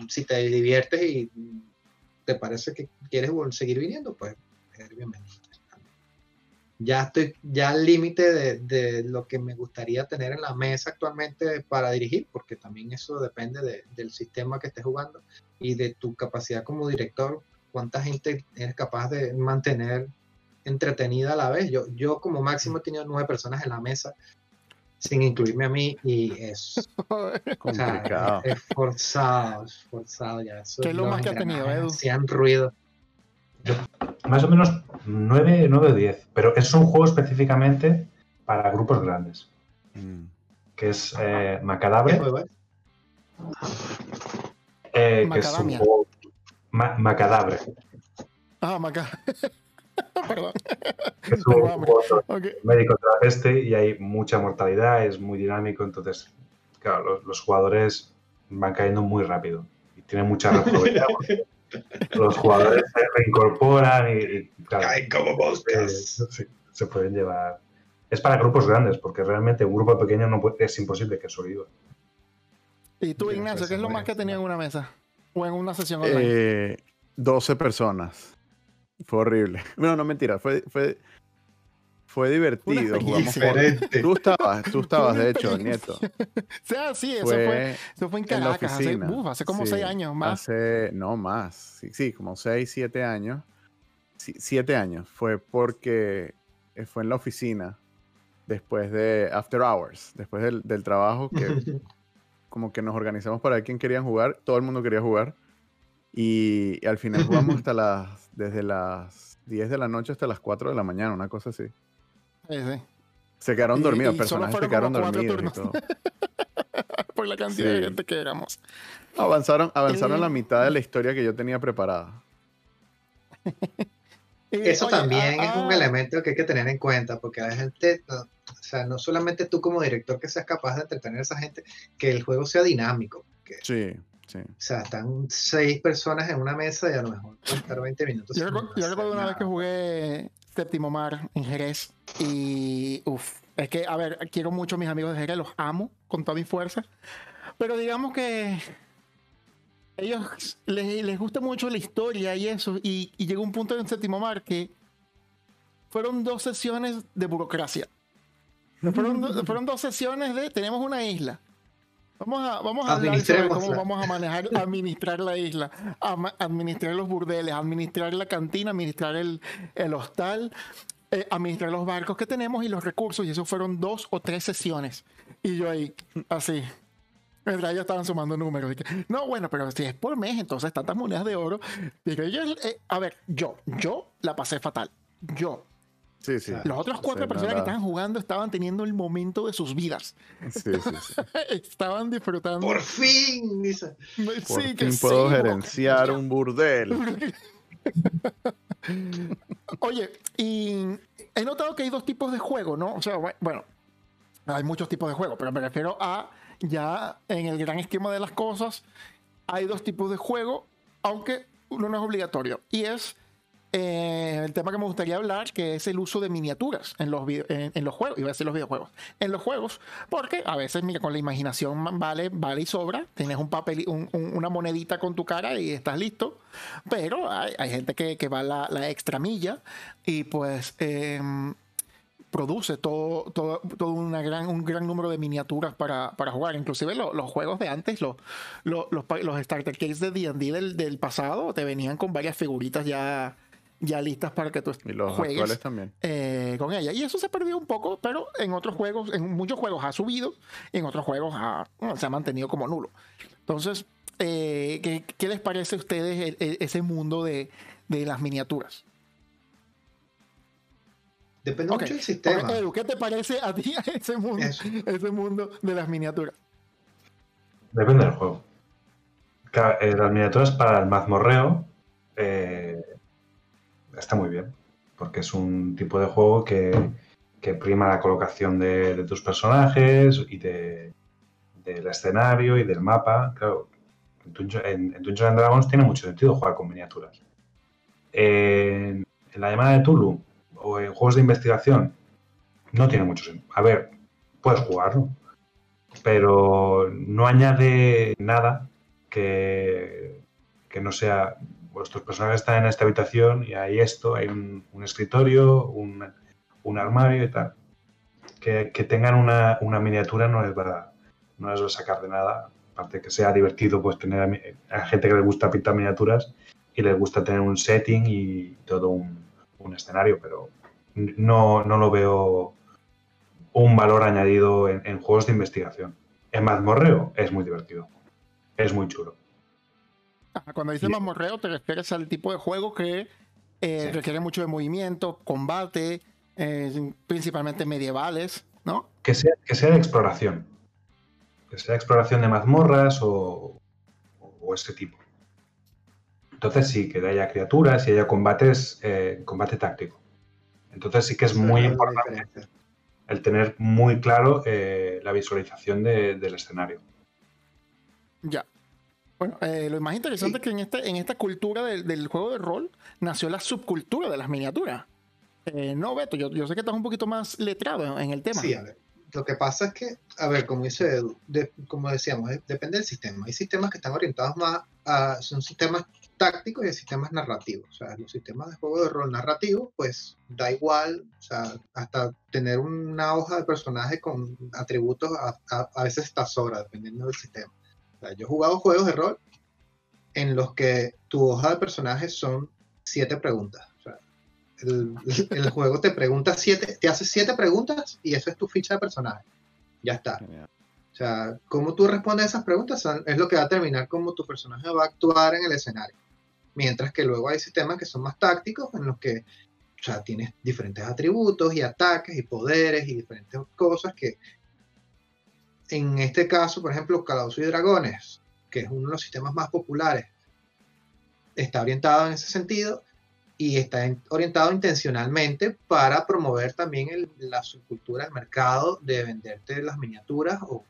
si te diviertes y te parece que quieres seguir viniendo, pues bienvenido. Ya estoy ya al límite de, de, lo que me gustaría tener en la mesa actualmente para dirigir, porque también eso depende del sistema que estés jugando y de tu capacidad como director, cuánta gente eres capaz de mantener entretenida a la vez. Yo, yo como máximo he tenido nueve personas en la mesa sin incluirme a mí y es complicado. es forzado, es forzado ya. ¿Qué es lo más que ha tenido, Edu? Hacían ruido. más o menos 9, 9 o 10, pero es un juego específicamente para grupos grandes, Mm. que es eh, ¿Qué Macadabre, juego es? eh, que es un juego Ma- Macadabre, Ah, Maca. Perdón. es un Tengo hambre. juego Ok. médico este y hay mucha mortalidad, es muy dinámico, entonces, claro, los, los jugadores van cayendo muy rápido y tienen mucha responsabilidad. porque los jugadores se reincorporan y, y, claro, Caen como eh, moscas. sí, se pueden llevar. Es para grupos grandes, porque realmente un grupo pequeño no puede- es imposible que sobreviva. ¿Y tú, Ignacio, pues, qué es lo más que bien. tenía en una mesa? ¿O en una sesión online? Eh, 12 personas. Fue horrible. Bueno, no mentira, fue, fue, fue divertido. Jugamos Diferente. Tú estabas, tú estabas, de hecho. Nieto. o sea, sí, eso fue, Fue eso fue en en la Caracas, hace, oficina. uf, hace como Sí, seis años más. Hace, no más. Sí, sí, como 6, 7 años. Sí, 7 años. Fue porque eh, fue en la oficina. Después de After Hours. Después del, del trabajo que como que nos organizamos para ver quién querían jugar. Todo el mundo quería jugar. Y, y al final jugamos hasta las, desde las 10 de la noche hasta las 4 de la mañana, una cosa así. Sí, sí. Se quedaron dormidos, y personajes se quedaron dormidos y todo. Por la cantidad de gente que éramos. Avanzaron, avanzaron Eh. la mitad de la historia que yo tenía preparada. Eh, Eso oye, también ah, es un ah, elemento que hay que tener en cuenta, porque la gente, no, o sea, no solamente tú como director que seas capaz de entretener a esa gente, que el juego sea dinámico. Que, Sí, sí. o sea, están seis personas en una mesa y a lo mejor pueden estar 20 minutos. Yo, sin recu- yo recuerdo una vez que jugué Séptimo Mar en Jerez y uff, es que, a ver, quiero mucho a mis amigos de Jerez, los amo con toda mi fuerza, pero digamos que ellos les, les gusta mucho la historia y eso, y, y llegó un punto en Séptimo Mar que fueron dos sesiones de burocracia. Fueron, do- fueron dos sesiones de tenemos una isla. Vamos a, vamos a hablar sobre cómo vamos a manejar, administrar la isla, administrar los burdeles, administrar la cantina, administrar el, el hostal, eh, administrar los barcos que tenemos y los recursos. Y eso fueron dos o tres sesiones. Y yo ahí, así. Mientras ellos estaban sumando números. y que, no, bueno, pero si es por mes, entonces tantas monedas de oro. Pero ellos, eh, a ver, yo, yo la pasé fatal. Yo. Sí, sí. Los otros cuatro Sí, no personas que estaban jugando estaban teniendo el momento de sus vidas. Sí, sí, sí. estaban disfrutando. Por fin, dice. Por Sí, que fin sí, puedo gerenciar un burdel. Oye, y he notado que hay dos tipos de juego, ¿no? O sea, bu- bueno, hay muchos tipos de juego, pero me refiero a ya en el gran esquema de las cosas, hay dos tipos de juego, aunque uno no es obligatorio. Y es eh, el tema que me gustaría hablar, que es el uso de miniaturas en los, video- en, en los juegos, iba a decir los videojuegos, en los juegos, porque a veces, mira, con la imaginación ma- vale, vale y sobra, tienes un papel, un- un- una monedita con tu cara y estás listo, pero hay, gente que, que va la, la extra milla y pues em, produce todo, todo, todo una gran, un gran número de miniaturas para, para jugar. Inclusive lo- los juegos de antes, los, los, los starter kits de D&D del, del pasado, te venían con varias figuritas ya, ya listas para que tú Y los juegues actuales también. eh, con ella. Y eso se perdió un poco, pero en otros juegos, en muchos juegos ha subido, y en otros juegos ha- bueno, se ha mantenido como nulo. Entonces, eh, ¿qué, qué les parece a ustedes el- el- ese mundo de, de las miniaturas? Depende mucho del sistema. Edu, ¿qué te parece a ti ese mundo, Eso. ese mundo de las miniaturas? Depende del juego. Eh, las miniaturas para el mazmorreo eh, está muy bien, porque es un tipo de juego que, que prima la colocación de, tus personajes y de- del escenario y del mapa. Claro, en Dungeons and Dragons tiene mucho sentido jugar con miniaturas. En, en la llamada de Tulu o en juegos de investigación no tiene mucho sentido. A ver, puedes jugarlo, pero no añade nada que, que no sea vuestros personajes están en esta habitación y hay esto, hay un, un escritorio, un, un armario y tal. Que, que tengan una, una miniatura no les, va, no les va a sacar de nada. Aparte que sea divertido, pues tener a, a gente que les gusta pintar miniaturas y les gusta tener un setting y todo un, un escenario, pero no, no lo veo un valor añadido en, juegos de investigación. En mazmorreo es muy divertido. Es muy chulo. Cuando dices mazmorreo te refieres al tipo de juego que eh, requiere mucho de movimiento, combate, eh, principalmente medievales, ¿no? Que sea, que sea de exploración. Que sea de exploración de mazmorras o, o ese tipo. Entonces sí, que haya criaturas y haya combates, eh, combate táctico. Entonces sí que es muy importante el tener muy claro eh, la visualización del escenario. Ya. Bueno, eh, lo más interesante es que en, este, en esta cultura del, juego de rol nació la subcultura de las miniaturas. no, Beto, yo, yo, sé que estás un poquito más letrado en, el tema. Sí, a ver. Lo que pasa es que, a ver, como dice Edu, como decíamos, depende del sistema. Hay sistemas que están orientados más a, son sistemas tácticos y hay sistemas narrativos. O sea, los sistemas de juego de rol narrativo, pues da igual, o sea, hasta tener una hoja de personaje con atributos a, a, veces está sobra, dependiendo del sistema. O sea, yo he jugado juegos de rol en los que tu hoja de personaje son siete preguntas el, juego te pregunta siete, te hace siete preguntas y eso es tu ficha de personaje. Ya está. O sea, cómo tú respondes a esas preguntas es lo que va a determinar cómo tu personaje va a actuar en el escenario. Mientras que luego hay sistemas que son más tácticos en los que o sea, tienes diferentes atributos y ataques y poderes y diferentes cosas que en este caso, por ejemplo, Calabozos y Dragones, que es uno de los sistemas más populares, está orientado en ese sentido y está orientado intencionalmente para promover también la subcultura del mercado de venderte las miniaturas o,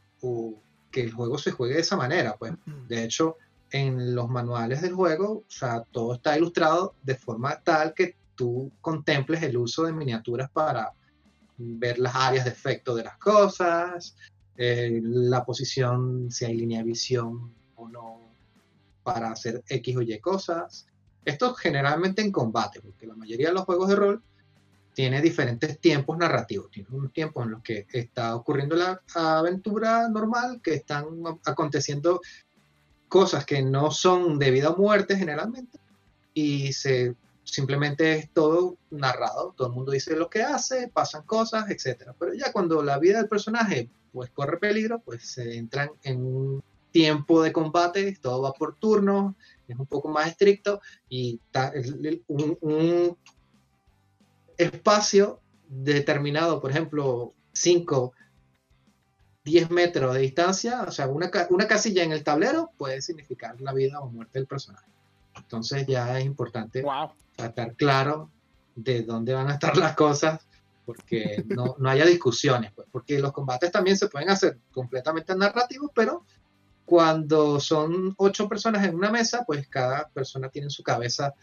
que el juego se juegue de esa manera. Pues, de hecho, en los manuales del juego, o sea, todo está ilustrado de forma tal que tú contemples el uso de miniaturas para ver las áreas de efecto de las cosas, eh, la posición, si hay línea de visión o no, para hacer X o Y cosas. Esto generalmente en combate, porque la mayoría de los juegos de rol tiene diferentes tiempos narrativos. Tiene un tiempo en los que está ocurriendo la aventura normal, que están aconteciendo cosas que no son de vida o muerte generalmente, y se simplemente es todo narrado, todo el mundo dice lo que hace, pasan cosas, etc. Pero ya cuando la vida del personaje pues corre peligro, pues se entran en un tiempo de combate, todo va por turnos, es un poco más estricto y un, un espacio determinado, por ejemplo, 5, 10 metros de distancia, o sea, una, una casilla en el tablero puede significar la vida o muerte del personaje. Entonces ya es importante estar claro de dónde van a estar las cosas porque no, no haya discusiones, pues, porque los combates también se pueden hacer completamente narrativos, pero cuando son ocho personas en una mesa, pues cada persona tiene en su cabeza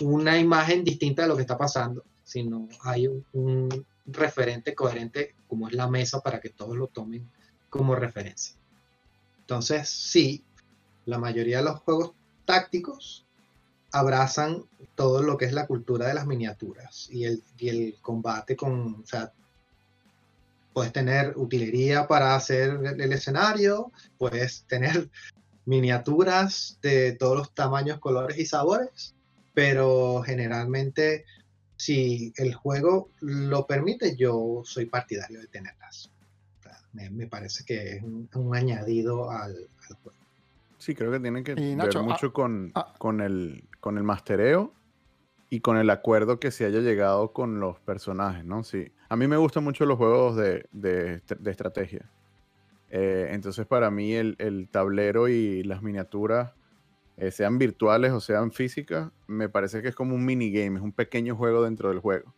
una imagen distinta de lo que está pasando, sino hay un, referente coherente como es la mesa para que todos lo tomen como referencia. Entonces, sí, la mayoría de los juegos tácticos abrazan todo lo que es la cultura de las miniaturas y el, y el combate con, o sea, puedes tener utilería para hacer el escenario, puedes tener miniaturas de todos los tamaños, colores y sabores, pero generalmente si el juego lo permite, yo soy partidario de tenerlas. me, parece que es un, añadido al, juego. Sí, creo que tiene que ver ah, mucho con, ah. con, el, con el mastereo y con el acuerdo que se haya llegado con los personajes, ¿no? Sí. A mí me gustan mucho los juegos de, de, estrategia. Eh, entonces, para mí, el, tablero y las miniaturas, eh, sean virtuales o sean físicas, me parece que es como un minigame, es un pequeño juego dentro del juego.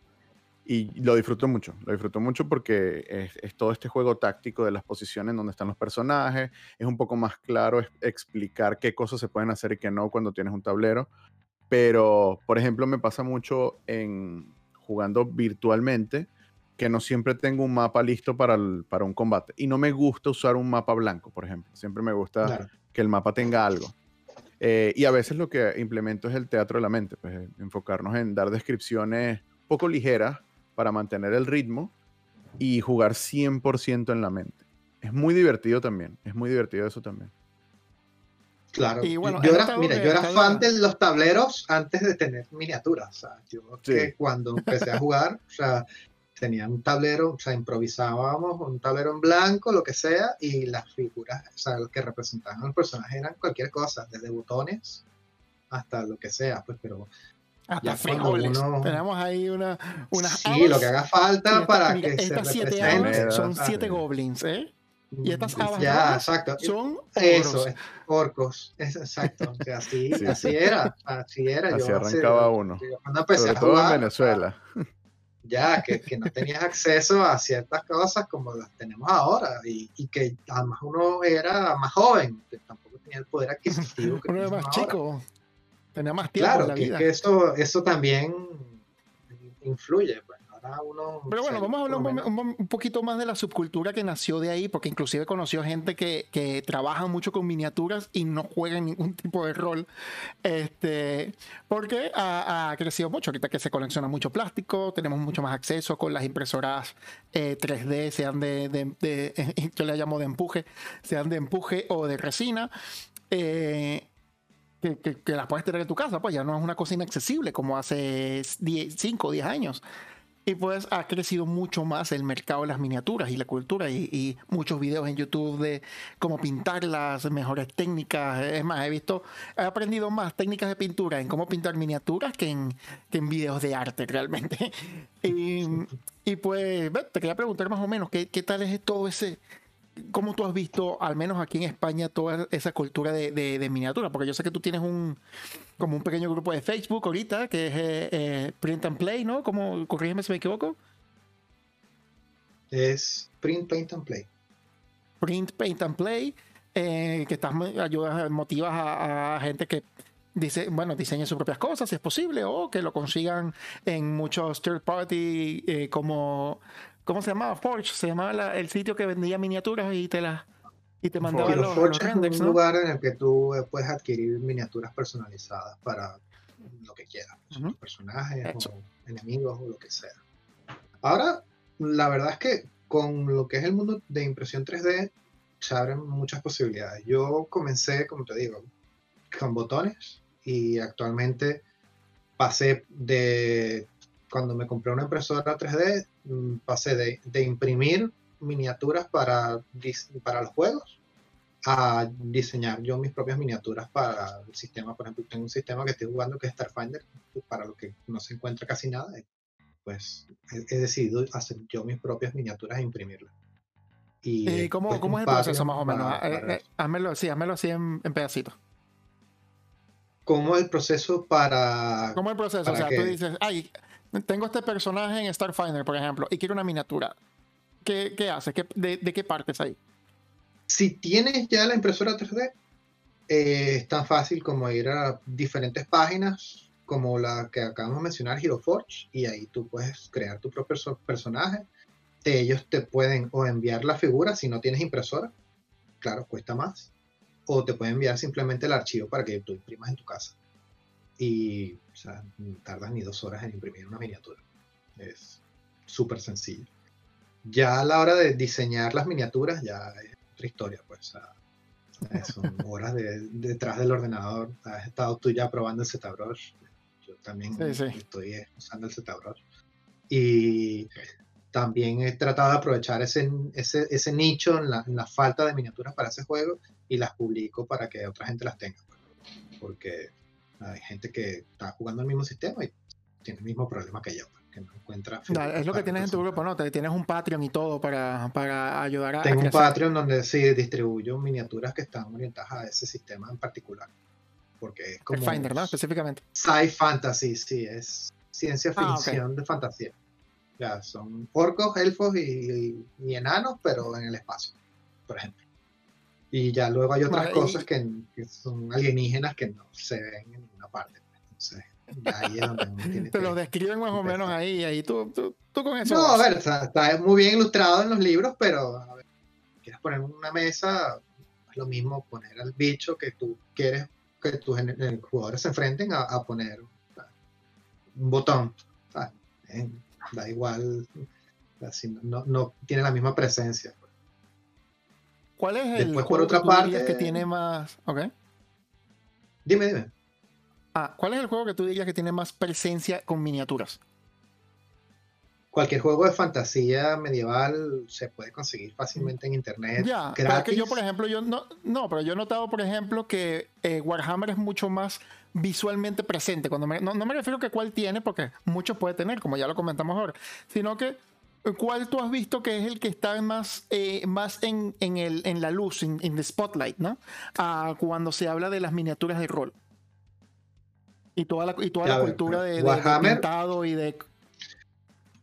Y lo disfruto mucho, lo disfruto mucho porque es, es todo este juego táctico de las posiciones donde están los personajes, es un poco más claro explicar qué cosas se pueden hacer y qué no cuando tienes un tablero. Pero, por ejemplo, me pasa mucho en jugando virtualmente que no siempre tengo un mapa listo para, para un combate. Y no me gusta usar un mapa blanco, por ejemplo. Siempre me gusta que el mapa tenga algo. Eh, y a veces lo que implemento es el teatro de la mente, pues enfocarnos en dar descripciones poco ligeras para mantener el ritmo y jugar 100% en la mente. Es muy divertido también, es muy divertido eso también. Claro. yo era, mira, yo era fan de los tableros antes de tener miniaturas. O sea, yo que cuando empecé a jugar, o sea, tenía un tablero, o sea, improvisábamos un tablero en blanco, lo que sea, y las figuras, o sea, los que representaban al personaje eran cualquier cosa, desde botones hasta lo que sea, pues, pero hasta frijoles. Tenemos ahí una, Sí, lo que haga falta para que se siete son siete goblins, ¿eh? Y estas habas ya, exacto. son Eso, orcos. Es, exacto. así, así era. Así era. Así arrancaba uno. Sobre todo en Venezuela. Ya, que, que, no tenías acceso a ciertas cosas como las tenemos ahora. Y, y que además uno era más joven, que tampoco tenía el poder adquisitivo. uno era más chico. Tenía más tiempo claro, la vida. Que, que eso, eso también influye. Pues. Pero bueno, vamos a hablar un, poquito más de la subcultura que nació de ahí, porque inclusive conoció gente que, que trabaja mucho con miniaturas y no juega ningún tipo de rol. Este, porque ha, crecido mucho. Ahorita que se colecciona mucho plástico, tenemos mucho más acceso con las impresoras 3D, eh, sean de, de, yo le llamo de empuje, sean de empuje o de resina. Eh, que, que, las puedes tener en tu casa, pues ya no es una cosa inaccesible como hace 5 o 10 años. Y pues ha crecido mucho más el mercado de las miniaturas y la cultura y, muchos videos en YouTube de cómo pintar las mejores técnicas. Es más, he visto, he aprendido más técnicas de pintura en cómo pintar miniaturas que en, que en videos de arte realmente. y, y, pues te quería preguntar más o menos qué, qué tal es todo ese, ¿Cómo tú has visto, al menos aquí en España, toda esa cultura de, de, miniatura? Porque yo sé que tú tienes un como un pequeño grupo de Facebook ahorita, que es eh, eh, Print and Play, ¿no? ¿Cómo, corrígeme si me equivoco. Es Print, Paint and Play. Print, Paint and Play, eh, que estás ayudas, motivas a, gente que dice, bueno, diseñe sus propias cosas si es posible, o que lo consigan en muchos third party como ¿Cómo se llamaba? Forge, se llamaba el sitio que vendía miniaturas y te las y te mandaba los, Forge es un lugar en el que tú puedes adquirir miniaturas personalizadas para lo que quieras, personajes o enemigos o lo que sea. Ahora, la verdad es que con lo que es el mundo de impresión 3D se abren muchas posibilidades. Yo comencé, como te digo, con botones y actualmente pasé de cuando me compré una impresora 3D, mm, pasé de, imprimir miniaturas para, para los juegos a diseñar yo mis propias miniaturas para el sistema. Por ejemplo, tengo un sistema que estoy jugando que es Starfinder, para lo que no se encuentra casi nada. Pues he, decidido hacer yo mis propias miniaturas e imprimirlas. Y, cómo, ¿cómo es el proceso más o menos? Eh, eh, házmelo, sí, házmelo así en, pedacitos. ¿Cómo es el proceso para...? ¿Cómo es el proceso? O sea, tú dices, ay, tengo este personaje en Starfinder, por ejemplo, y quiero una miniatura. ¿Qué, qué hace? de, qué partes ahí? Si tienes ya la impresora 3D, eh, es tan fácil como ir a diferentes páginas, como la que acabamos de mencionar, Hero Forge, y ahí tú puedes crear tu propio personaje. Ellos te pueden o enviar la figura si no tienes impresora, claro, cuesta más, o te pueden enviar simplemente el archivo para que tú imprimas en tu casa y o sea, tardas ni dos horas en imprimir una miniatura. Es súper sencillo. Ya a la hora de diseñar las miniaturas, ya es otra historia, pues. son horas detrás del ordenador. Has estado tú ya probando el ZBrush. Yo también estoy usando el ZBrush. Y también he tratado de aprovechar ese, ese, ese nicho en la, en la, falta de miniaturas para ese juego y las publico para que otra gente las tenga. Pues. Porque hay gente que está jugando el mismo sistema y tiene el mismo problema que yo, pues, que no encuentra. es lo que tienes en tu grupo, ¿no? Tienes un Patreon y todo para, para ayudar a. Tengo un Patreon donde sí distribuyo miniaturas que están orientadas a ese sistema en particular. Porque es como. El Finder, ¿no? Específicamente. Sci Fantasy, sí, es ciencia ah, ficción de fantasía. Ya, son orcos, elfos y, y enanos, pero en el espacio, por ejemplo. Y ya luego hay otras cosas que, son alienígenas que no se ven en ninguna parte. Entonces, ahí es donde uno tiene Te lo describen más o menos ahí, ahí tú, tú, tú con eso. No, a ver, está muy bien ilustrado en los libros, pero a ver, quieres poner una mesa, es lo mismo poner al bicho que tú quieres que tus jugadores se enfrenten a, poner un botón. Da igual, no, no tiene la misma presencia. ¿Cuál es el por otra que parte, que tiene más. Ok. Dime, dime. Ah, ¿cuál es el juego que tú dirías que tiene más presencia con miniaturas? cualquier juego de fantasía medieval se puede conseguir fácilmente en internet. Ya, pero que yo, por ejemplo, yo no, no, pero yo he notado, por ejemplo, que eh, Warhammer es mucho más visualmente presente. Cuando no, me refiero a que cuál tiene, porque muchos puede tener, como ya lo comentamos ahora, sino que eh, cuál tú has visto que es el que está más, eh, más en, en, el, en la luz, en el spotlight, ¿no? Ah, cuando se habla de las miniaturas de rol. Y toda la, y toda la cultura de, de, de pintado y de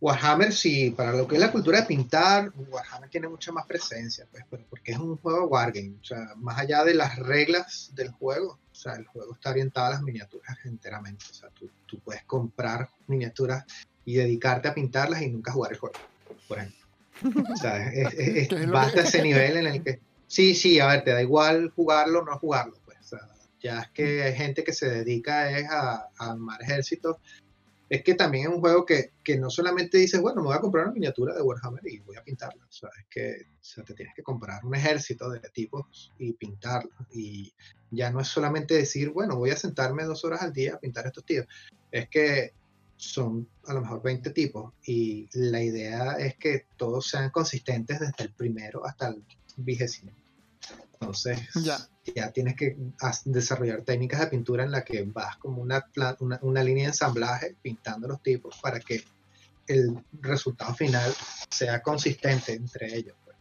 Warhammer, sí, para lo que es la cultura de pintar, Warhammer tiene mucha más presencia, pues, porque es un juego wargame, o sea, más allá de las reglas del juego, o sea, el juego está orientado a las miniaturas enteramente, o sea, tú, tú puedes comprar miniaturas y dedicarte a pintarlas y nunca jugar el juego, por ejemplo. O sea, es, basta ese nivel en el que, sí, sí, a ver, te da igual jugarlo o no jugarlo, ya es que hay gente que se dedica es a, a armar ejércitos es que también es un juego que, no solamente dices, bueno, me voy a comprar una miniatura de Warhammer y voy a pintarla. O sea, es que te tienes que comprar un ejército de tipos y pintarla. Y ya no es solamente decir, bueno, voy a sentarme dos horas al día a pintar estos tíos. Es que son a lo mejor 20 tipos y la idea es que todos sean consistentes desde el primero hasta el vigésimo. Entonces, ya, ya tienes que desarrollar técnicas de pintura en la que vas como una, una, línea de ensamblaje pintando los tipos para que el resultado final sea consistente entre ellos. Pues.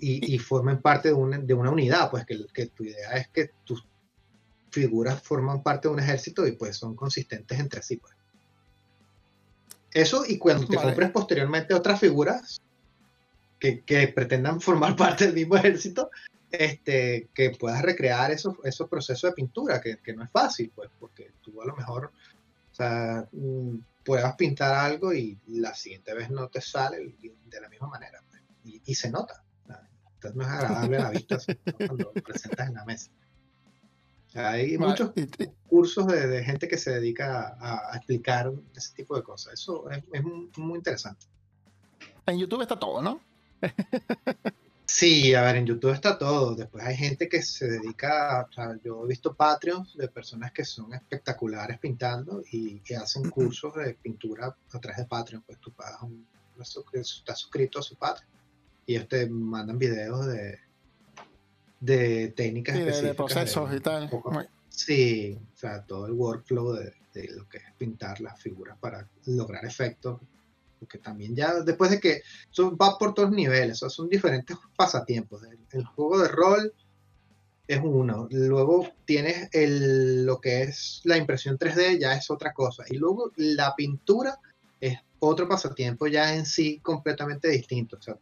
y, formen parte de una, de una unidad, pues que, que, tu idea es que tus figuras forman parte de un ejército y pues son consistentes entre sí. Pues. Eso y cuando te compres posteriormente otras figuras, que, pretendan formar parte del mismo ejército, este, que puedas recrear esos, esos procesos de pintura, que, no es fácil, pues, porque tú a lo mejor o sea, mm, puedas pintar algo y la siguiente vez no te sale de la misma manera, pues, y, se nota. Entonces no es agradable a la vista cuando lo presentas en la mesa. Hay muchos cursos de, gente que se dedica a, explicar ese tipo de cosas. Eso es, es muy interesante. En YouTube está todo, ¿no? Sí, a ver, en YouTube está todo. Después hay gente que se dedica, o sea, yo he visto Patreons de personas que son espectaculares pintando y que hacen cursos de pintura a través de Patreon. Pues tú pagas un, estás suscrito a su Patreon y ellos te mandan videos de, de técnicas específicas. De procesos y tal. sí, o sea, todo el workflow de, de lo que es pintar las figuras para lograr efectos porque también ya después de que son, va por todos niveles, son diferentes pasatiempos. El, juego de rol es uno, luego tienes el, lo que es la impresión 3D, ya es otra cosa, y luego la pintura es otro pasatiempo ya en sí completamente distinto. O sea,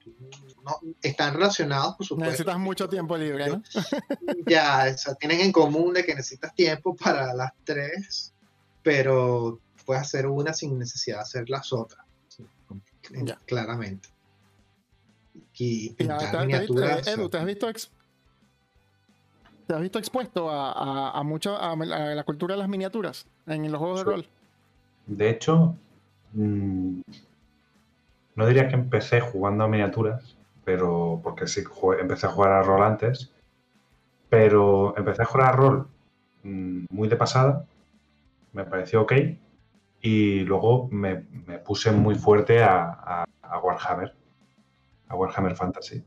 no, están relacionados, por supuesto. Necesitas mucho tiempo libre, ¿no? ya, o sea, tienen en común de que necesitas tiempo para las tres, pero puedes hacer una sin necesidad de hacer las otras claramente. Y pintar miniaturas. Edu, ¿te has visto, ¿te has visto expuesto a, a, mucho, a, la cultura de las miniaturas en los juegos de rol? De hecho, mm, no diría que empecé jugando a miniaturas, pero porque sí empecé a jugar a rol antes, pero empecé a jugar a rol mm, muy de pasada, me pareció ok, y luego me, puse muy fuerte a, Warhammer, a Warhammer Fantasy.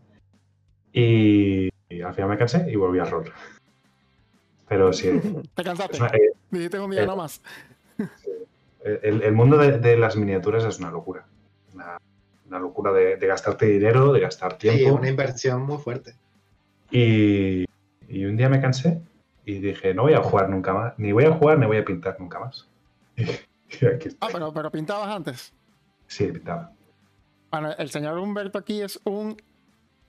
Y, al final me cansé y volví a rol. Pero sí. Te cansaste. Eh, tengo un día nomás. El, mundo de, las miniaturas es una locura. Una, locura de, gastarte dinero, de gastar tiempo. Sí, una inversión muy fuerte. Y, y un día me cansé y dije, no voy a jugar nunca más. Ni voy a jugar ni voy a pintar nunca más. Ah, pero, pero pintabas antes. Sí, pintaba. Bueno, el señor Humberto aquí es un,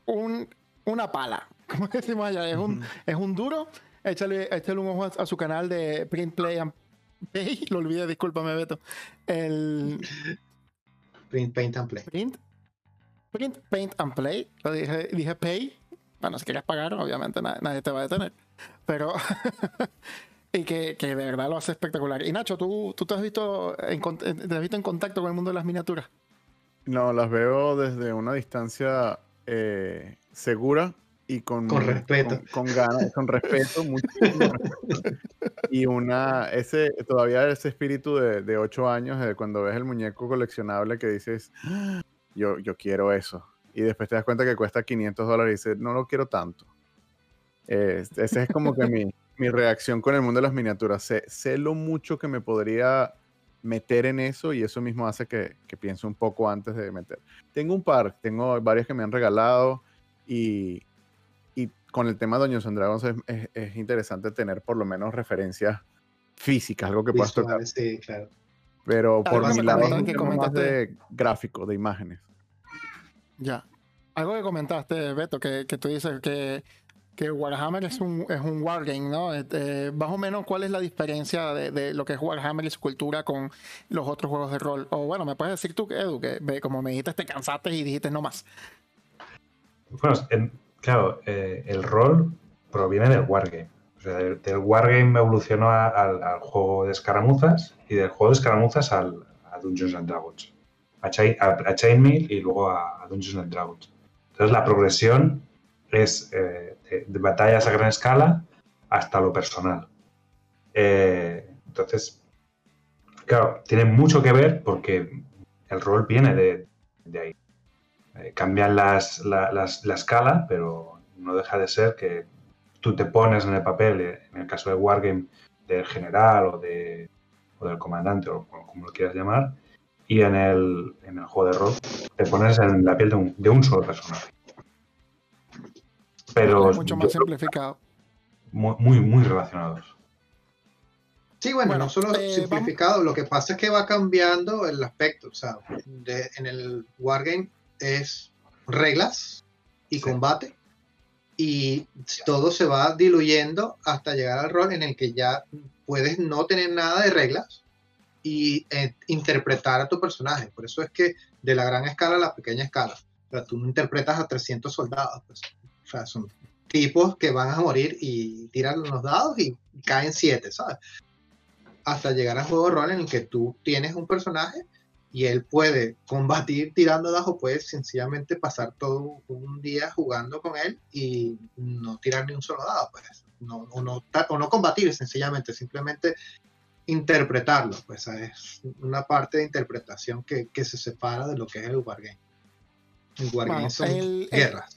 un una pala, como decimos allá. Es un, es un duro. Échale, échale, un ojo a, su canal de Print Play and Pay. Lo olvidé, discúlpame, Beto. El. Print, Paint and Play. Print, print Paint and Play. Lo dije, dije Pay. Bueno, si quieres pagar, obviamente nadie, nadie te va a detener. Pero Y que, que, de verdad lo hace espectacular. Y Nacho, ¿tú, tú te, has visto en, te has visto en contacto con el mundo de las miniaturas? No, las veo desde una distancia eh, segura y con, con respeto. Con, ganas, con respeto, muchísimo Y una, ese, todavía ese espíritu de, de ocho años, de cuando ves el muñeco coleccionable que dices, ah, yo, yo quiero eso. Y después te das cuenta que cuesta 500 dólares y dices, no lo quiero tanto. Esa es como que mi, mi, reacción con el mundo de las miniaturas. Sé, sé, lo mucho que me podría meter en eso y eso mismo hace que, que piense un poco antes de meter. Tengo un par, tengo varios que me han regalado y, con el tema de Dungeons and Dragons es, interesante tener por lo menos referencias físicas, algo que puedas tocar. Sí, claro. Pero por mi lado es más de gráfico, de imágenes. Ya. Algo que comentaste, Beto, que, que tú dices que, que, Warhammer es un, es un wargame, ¿no? Este, más o menos, ¿cuál es la diferencia de, lo que es Warhammer y su cultura con los otros juegos de rol? O bueno, me puedes decir tú, Edu, que como me dijiste, te cansaste y dijiste no más. Bueno, en, Claro, eh, el rol proviene del wargame. O sea, del, wargame evolucionó al, juego de escaramuzas y del juego de escaramuzas al, a Dungeons and Dragons. A, Chainmail y luego a, Dungeons and Dragons. Entonces la progresión es eh, de, batallas a gran escala hasta lo personal. Eh, entonces, claro, tiene mucho que ver porque el rol viene de ahí. Eh, cambian las, la, escala, pero no deja de ser que tú te pones en el papel, eh, en el caso de Wargame, del general o, de, o del comandante, o como lo quieras llamar, y en el, en el juego de rol te pones en la piel de un, de un solo personaje. Pero mucho más simplificado. Muy, muy, muy, relacionados. Sí, bueno, no solo eh, simplificado, lo que pasa es que va cambiando el aspecto. O sea, en el Wargame es reglas y combate y todo se va diluyendo hasta llegar al rol en el que ya puedes no tener nada de reglas y eh, interpretar a tu personaje. Por eso es que de la gran escala a la pequeña escala. O sea, tú no interpretas a 300 soldados. Pues. Sea, son tipos que van a morir y tiran los dados y caen 7, ¿sabes? Hasta llegar al juego de rol en el que tú tienes un personaje y él puede combatir tirando dados o puede sencillamente pasar todo un día jugando con él y no tirar ni un solo dado, pues. no, o, no, o no combatir sencillamente, simplemente interpretarlo, pues es una parte de interpretación que, que se separa de lo que es el wargame. El wargame son guerras.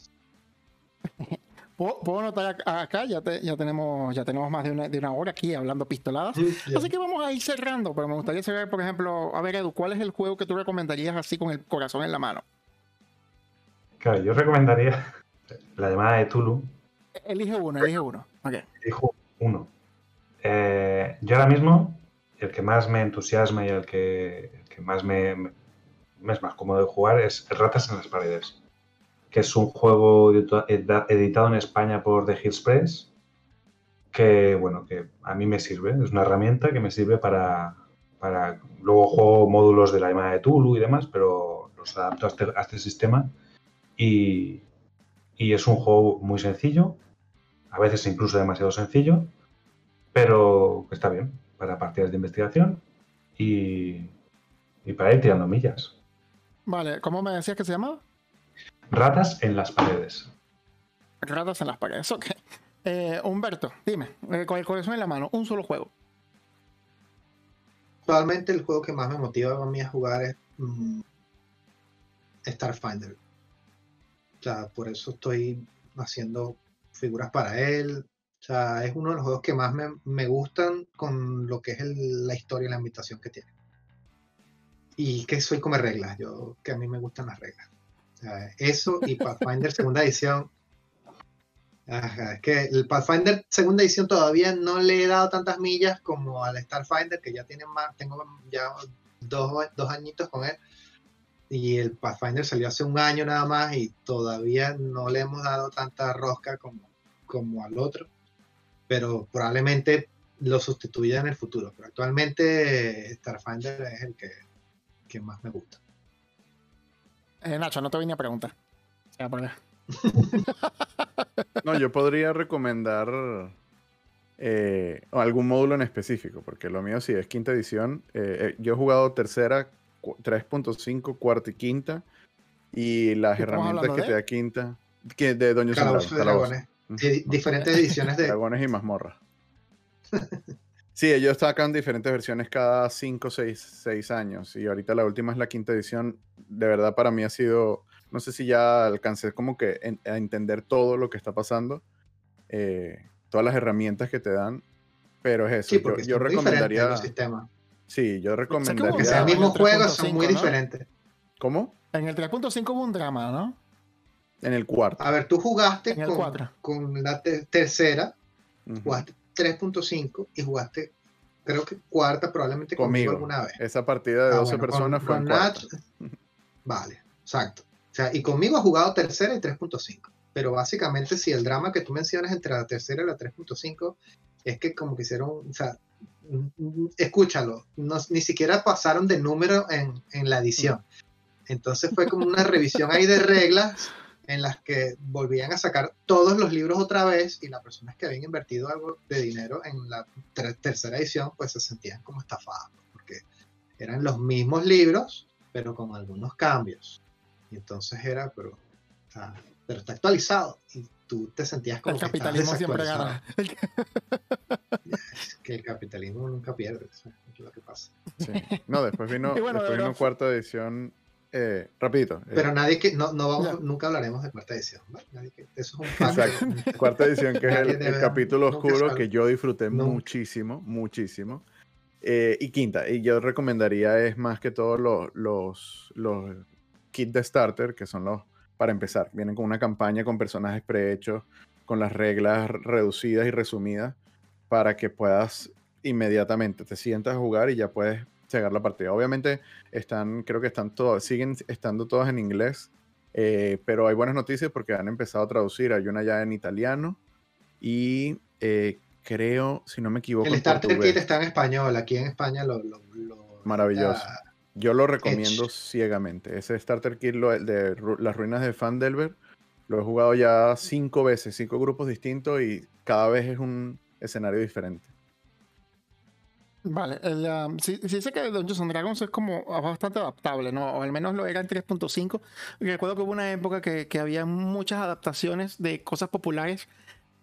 Puedo, notar acá, ya, ya, tenemos, ya tenemos más de una, de una hora aquí hablando pistoladas. Así que vamos a ir cerrando, pero me gustaría saber, por ejemplo, a ver, Edu, ¿cuál es el juego que tú recomendarías así con el corazón en la mano? Claro, yo recomendaría la llamada de Tulu. Elige uno, elige uno. Okay. Elijo uno. Eh, yo ahora mismo, el que más me entusiasma y el que, el que más me, me, es más cómodo de jugar es Ratas en las Paredes que es un juego editado en España por The Hills Press, que bueno, que a mí me sirve, es una herramienta que me sirve para, para luego juego módulos de la llamada de Tulu y demás, pero los adapto a este, este sistema y, y, es un juego muy sencillo, a veces incluso demasiado sencillo, pero está bien para partidas de investigación y, y para ir tirando millas. Vale, ¿cómo me decías que se llamaba? Ratas en las paredes. Ratas en las paredes, ok. Eh, Humberto, dime, eh, con el corazón en la mano, un solo juego. Actualmente el juego que más me motiva a mí a jugar es mm, Starfinder. O sea, por eso estoy haciendo figuras para él. O sea, es uno de los juegos que más me, gustan con lo que es la historia y la ambientación que tiene. Y que soy como reglas, yo que a mí me gustan las reglas eso y Pathfinder segunda edición. es que el Pathfinder segunda edición todavía no le he dado tantas millas como al Starfinder, que ya tiene más, tengo ya dos, dos añitos con él. Y el Pathfinder salió hace un año nada más y todavía no le hemos dado tanta rosca como, como al otro. Pero probablemente lo sustituya en el futuro. Pero actualmente Starfinder es el que, que más me gusta. Eh, Nacho, no te vine a preguntar. no, yo podría recomendar eh, algún módulo en específico, porque lo mío sí es quinta edición. Eh, yo he jugado tercera, 3.5, cuarta y quinta. Y las herramientas que te da quinta. Que de Dungeons and Calabozos y Dragones. Diferentes ediciones de. Dragones y mazmorras. sí, ellos sacan diferentes versiones cada 5 o 6 años. Y ahorita la última es la quinta edición. De verdad, para mí ha sido. No sé si ya alcancé como que en- a entender todo lo que está pasando. eh, todas las herramientas que te dan. Pero es eso. Sí, yo- porque yo, recomendaría. los sistemas. Sí, yo recomendaría. sea el Ya, mismo el juego, 3.5, son muy ¿no? diferentes. ¿Cómo? En el 3.5 hubo un drama, ¿no? En el cuarto. A ver, tú jugaste En el con, la te- tercera, jugaste 3.5 y jugaste, creo que cuarta probablemente conmigo, Conmigo. alguna vez. Esa partida de Ah, 12 bueno, personas con- fue en con. Nach- Vale, exacto. O sea, y conmigo ha jugado tercera y 3.5. Pero básicamente, si el drama que tú mencionas entre la tercera y la 3.5 es que como que hicieron, o sea, mm, escúchalo, no- ni siquiera pasaron de número en, en la edición. Entonces fue como una revisión ahí de reglas en las que volvían a sacar todos los libros otra vez y las personas que habían invertido algo de dinero en la ter- tercera edición pues se sentían como estafadas porque eran los mismos libros pero con algunos cambios y entonces era pero, o sea, pero está actualizado y tú te sentías como El que capitalismo siempre gana. Es que el capitalismo nunca pierde eso es lo que pasa Sí. No, después vino, bueno, después de vino cuarta edición. Eh, rapidito. eh, pero nadie que no, no vamos nunca hablaremos de cuarta edición ¿vale? Nadie que- eso es un. Exacto. Cuarta edición, que es el, el debe- capítulo oscuro que yo disfruté Nunca. muchísimo, muchísimo. Eh, y quinta, y yo recomendaría es más que todo los, los, los kits de starter, que son los para empezar. Vienen con una campaña con personajes prehechos, con las reglas reducidas y resumidas, para que puedas inmediatamente te sientas a jugar y ya puedes llegar la partida. Obviamente están, creo que están todas, siguen estando todas en inglés, eh, pero hay buenas noticias porque han empezado a traducir. Hay una ya en italiano y eh, creo, si no me equivoco, el starter kit está en español aquí en España lo, lo- lo- Maravilloso. Yo lo recomiendo Edge. ciegamente. Ese starter kit lo- de las ruinas de Fandelver lo he jugado ya cinco veces, cinco grupos distintos y cada vez es un escenario diferente. Vale, el, um, sí, sí sé que Dungeons and Dragons es como bastante adaptable, ¿no? O al menos lo era en 3.5. Y Recuerdo que hubo una época que, que había muchas adaptaciones de cosas populares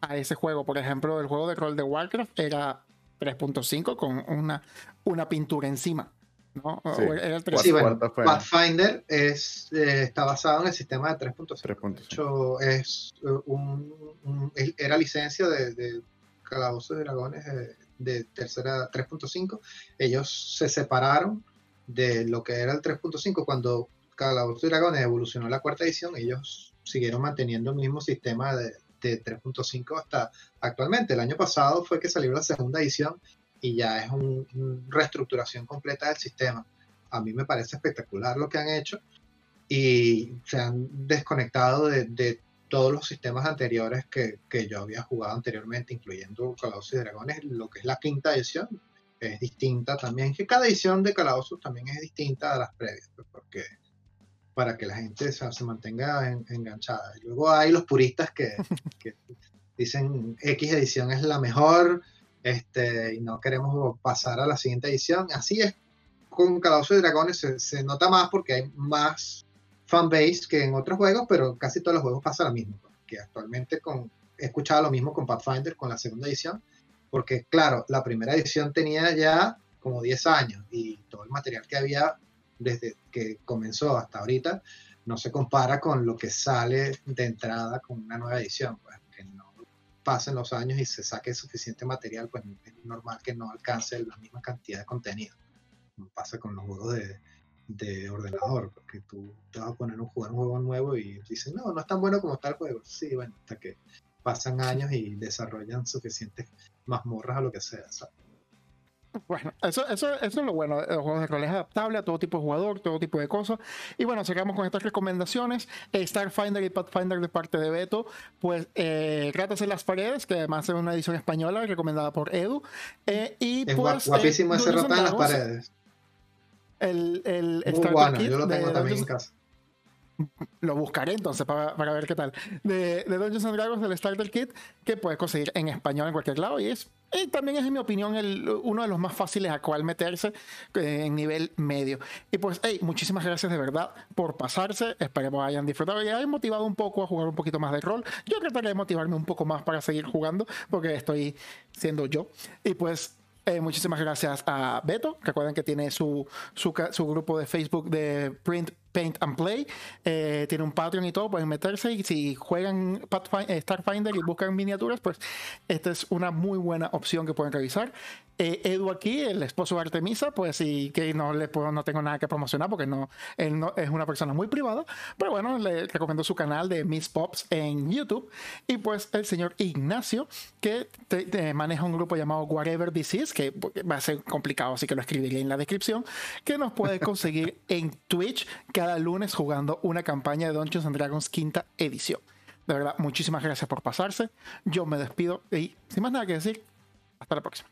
a ese juego. Por ejemplo, el juego de rol de Warcraft era 3.5 con una, una pintura encima, ¿no? Sí. Era el 3. Sí, bueno, Pathfinder es, eh, está basado en el sistema de 3.5. 3.5. De hecho, es, eh, un, un- era licencia de, de Calabozos y Dragones de, de tercera 3.5. Ellos se separaron de lo que era el 3.5 cuando Calabozos y Dragones evolucionó la cuarta edición. Ellos siguieron manteniendo el mismo sistema de, de 3.5 hasta actualmente. El año pasado fue que salió la segunda edición y ya es un- una reestructuración completa del sistema. A mí me parece espectacular lo que han hecho y se han desconectado de, de todos los sistemas anteriores que, que yo había jugado anteriormente, incluyendo Calabozos y Dragones, lo que es la quinta edición es distinta también, que cada edición de Calabozos también es distinta a las previas, pues, porque para que la gente o sea, se mantenga en- enganchada. Y luego hay los puristas que, que dicen X edición es la mejor este, y no queremos pasar a la siguiente edición. Así es con Calabozos y Dragones, se, se nota más porque hay más fanbase que en otros juegos, pero casi todos los juegos pasa lo mismo. Que actualmente con, he escuchado lo mismo con Pathfinder, con la segunda edición, porque claro, la primera edición tenía ya como 10 años y todo el material que había desde que comenzó hasta ahorita no se compara con lo que sale de entrada con una nueva edición. Pues, que no pasen los años y se saque suficiente material, pues es normal que no alcance la misma cantidad de contenido. Pasa con los juegos de, de ordenador, porque tú te vas a poner a jugar un juego nuevo y dicen, no, no es tan bueno como está el juego. Sí, bueno, hasta que pasan años y desarrollan suficientes mazmorras o lo que sea. ¿sabes? Bueno, eso, eso, eso es lo bueno de los juegos de rol. Es adaptable a todo tipo de jugador, todo tipo de cosas. Y bueno, cerramos con estas recomendaciones. Eh, Starfinder y Pathfinder de parte de Beto. Pues eh, Ratas en las Paredes, que además es una edición española recomendada por Edu. Eh, y Es pues. guap- guapísimo eh, ese rata en las paredes. El, el Muy Starter bueno, Kit yo lo de tengo también en casa. Lo buscaré entonces para, para ver qué tal. De, de Dungeons and Dragons, del Starter Kit, que puedes conseguir en español en cualquier lado y es Y también es, en mi opinión, el, uno de los más fáciles a cual meterse eh, en nivel medio. Y pues, hey, muchísimas gracias de verdad por pasarse. Esperemos hayan disfrutado y hayan motivado un poco a jugar un poquito más de rol. Yo trataré de motivarme un poco más para seguir jugando porque estoy siendo yo. Y pues eh, muchísimas gracias a Beto. Recuerden que tiene su, su, su, grupo de Facebook de Print Paint and Play. Eh, tiene un Patreon y todo, pueden meterse. Y si juegan eh, Starfinder y buscan miniaturas, pues esta es una muy buena opción que pueden revisar. Eh, Edu aquí, el esposo de Artemisa, pues sí que no le puedo, no tengo nada que promocionar porque no, él no es una persona muy privada. Pero bueno, le recomiendo su canal de Miss Pops en YouTube. Y pues el señor Ignacio, que maneja un grupo llamado Whatever This que va a ser complicado, así que lo escribiré en la descripción, que nos puede conseguir en Twitch. Que cada lunes jugando una campaña de Dungeons and Dragons quinta edición. De verdad, muchísimas gracias por pasarse. Yo me despido y sin más nada que decir, hasta la próxima.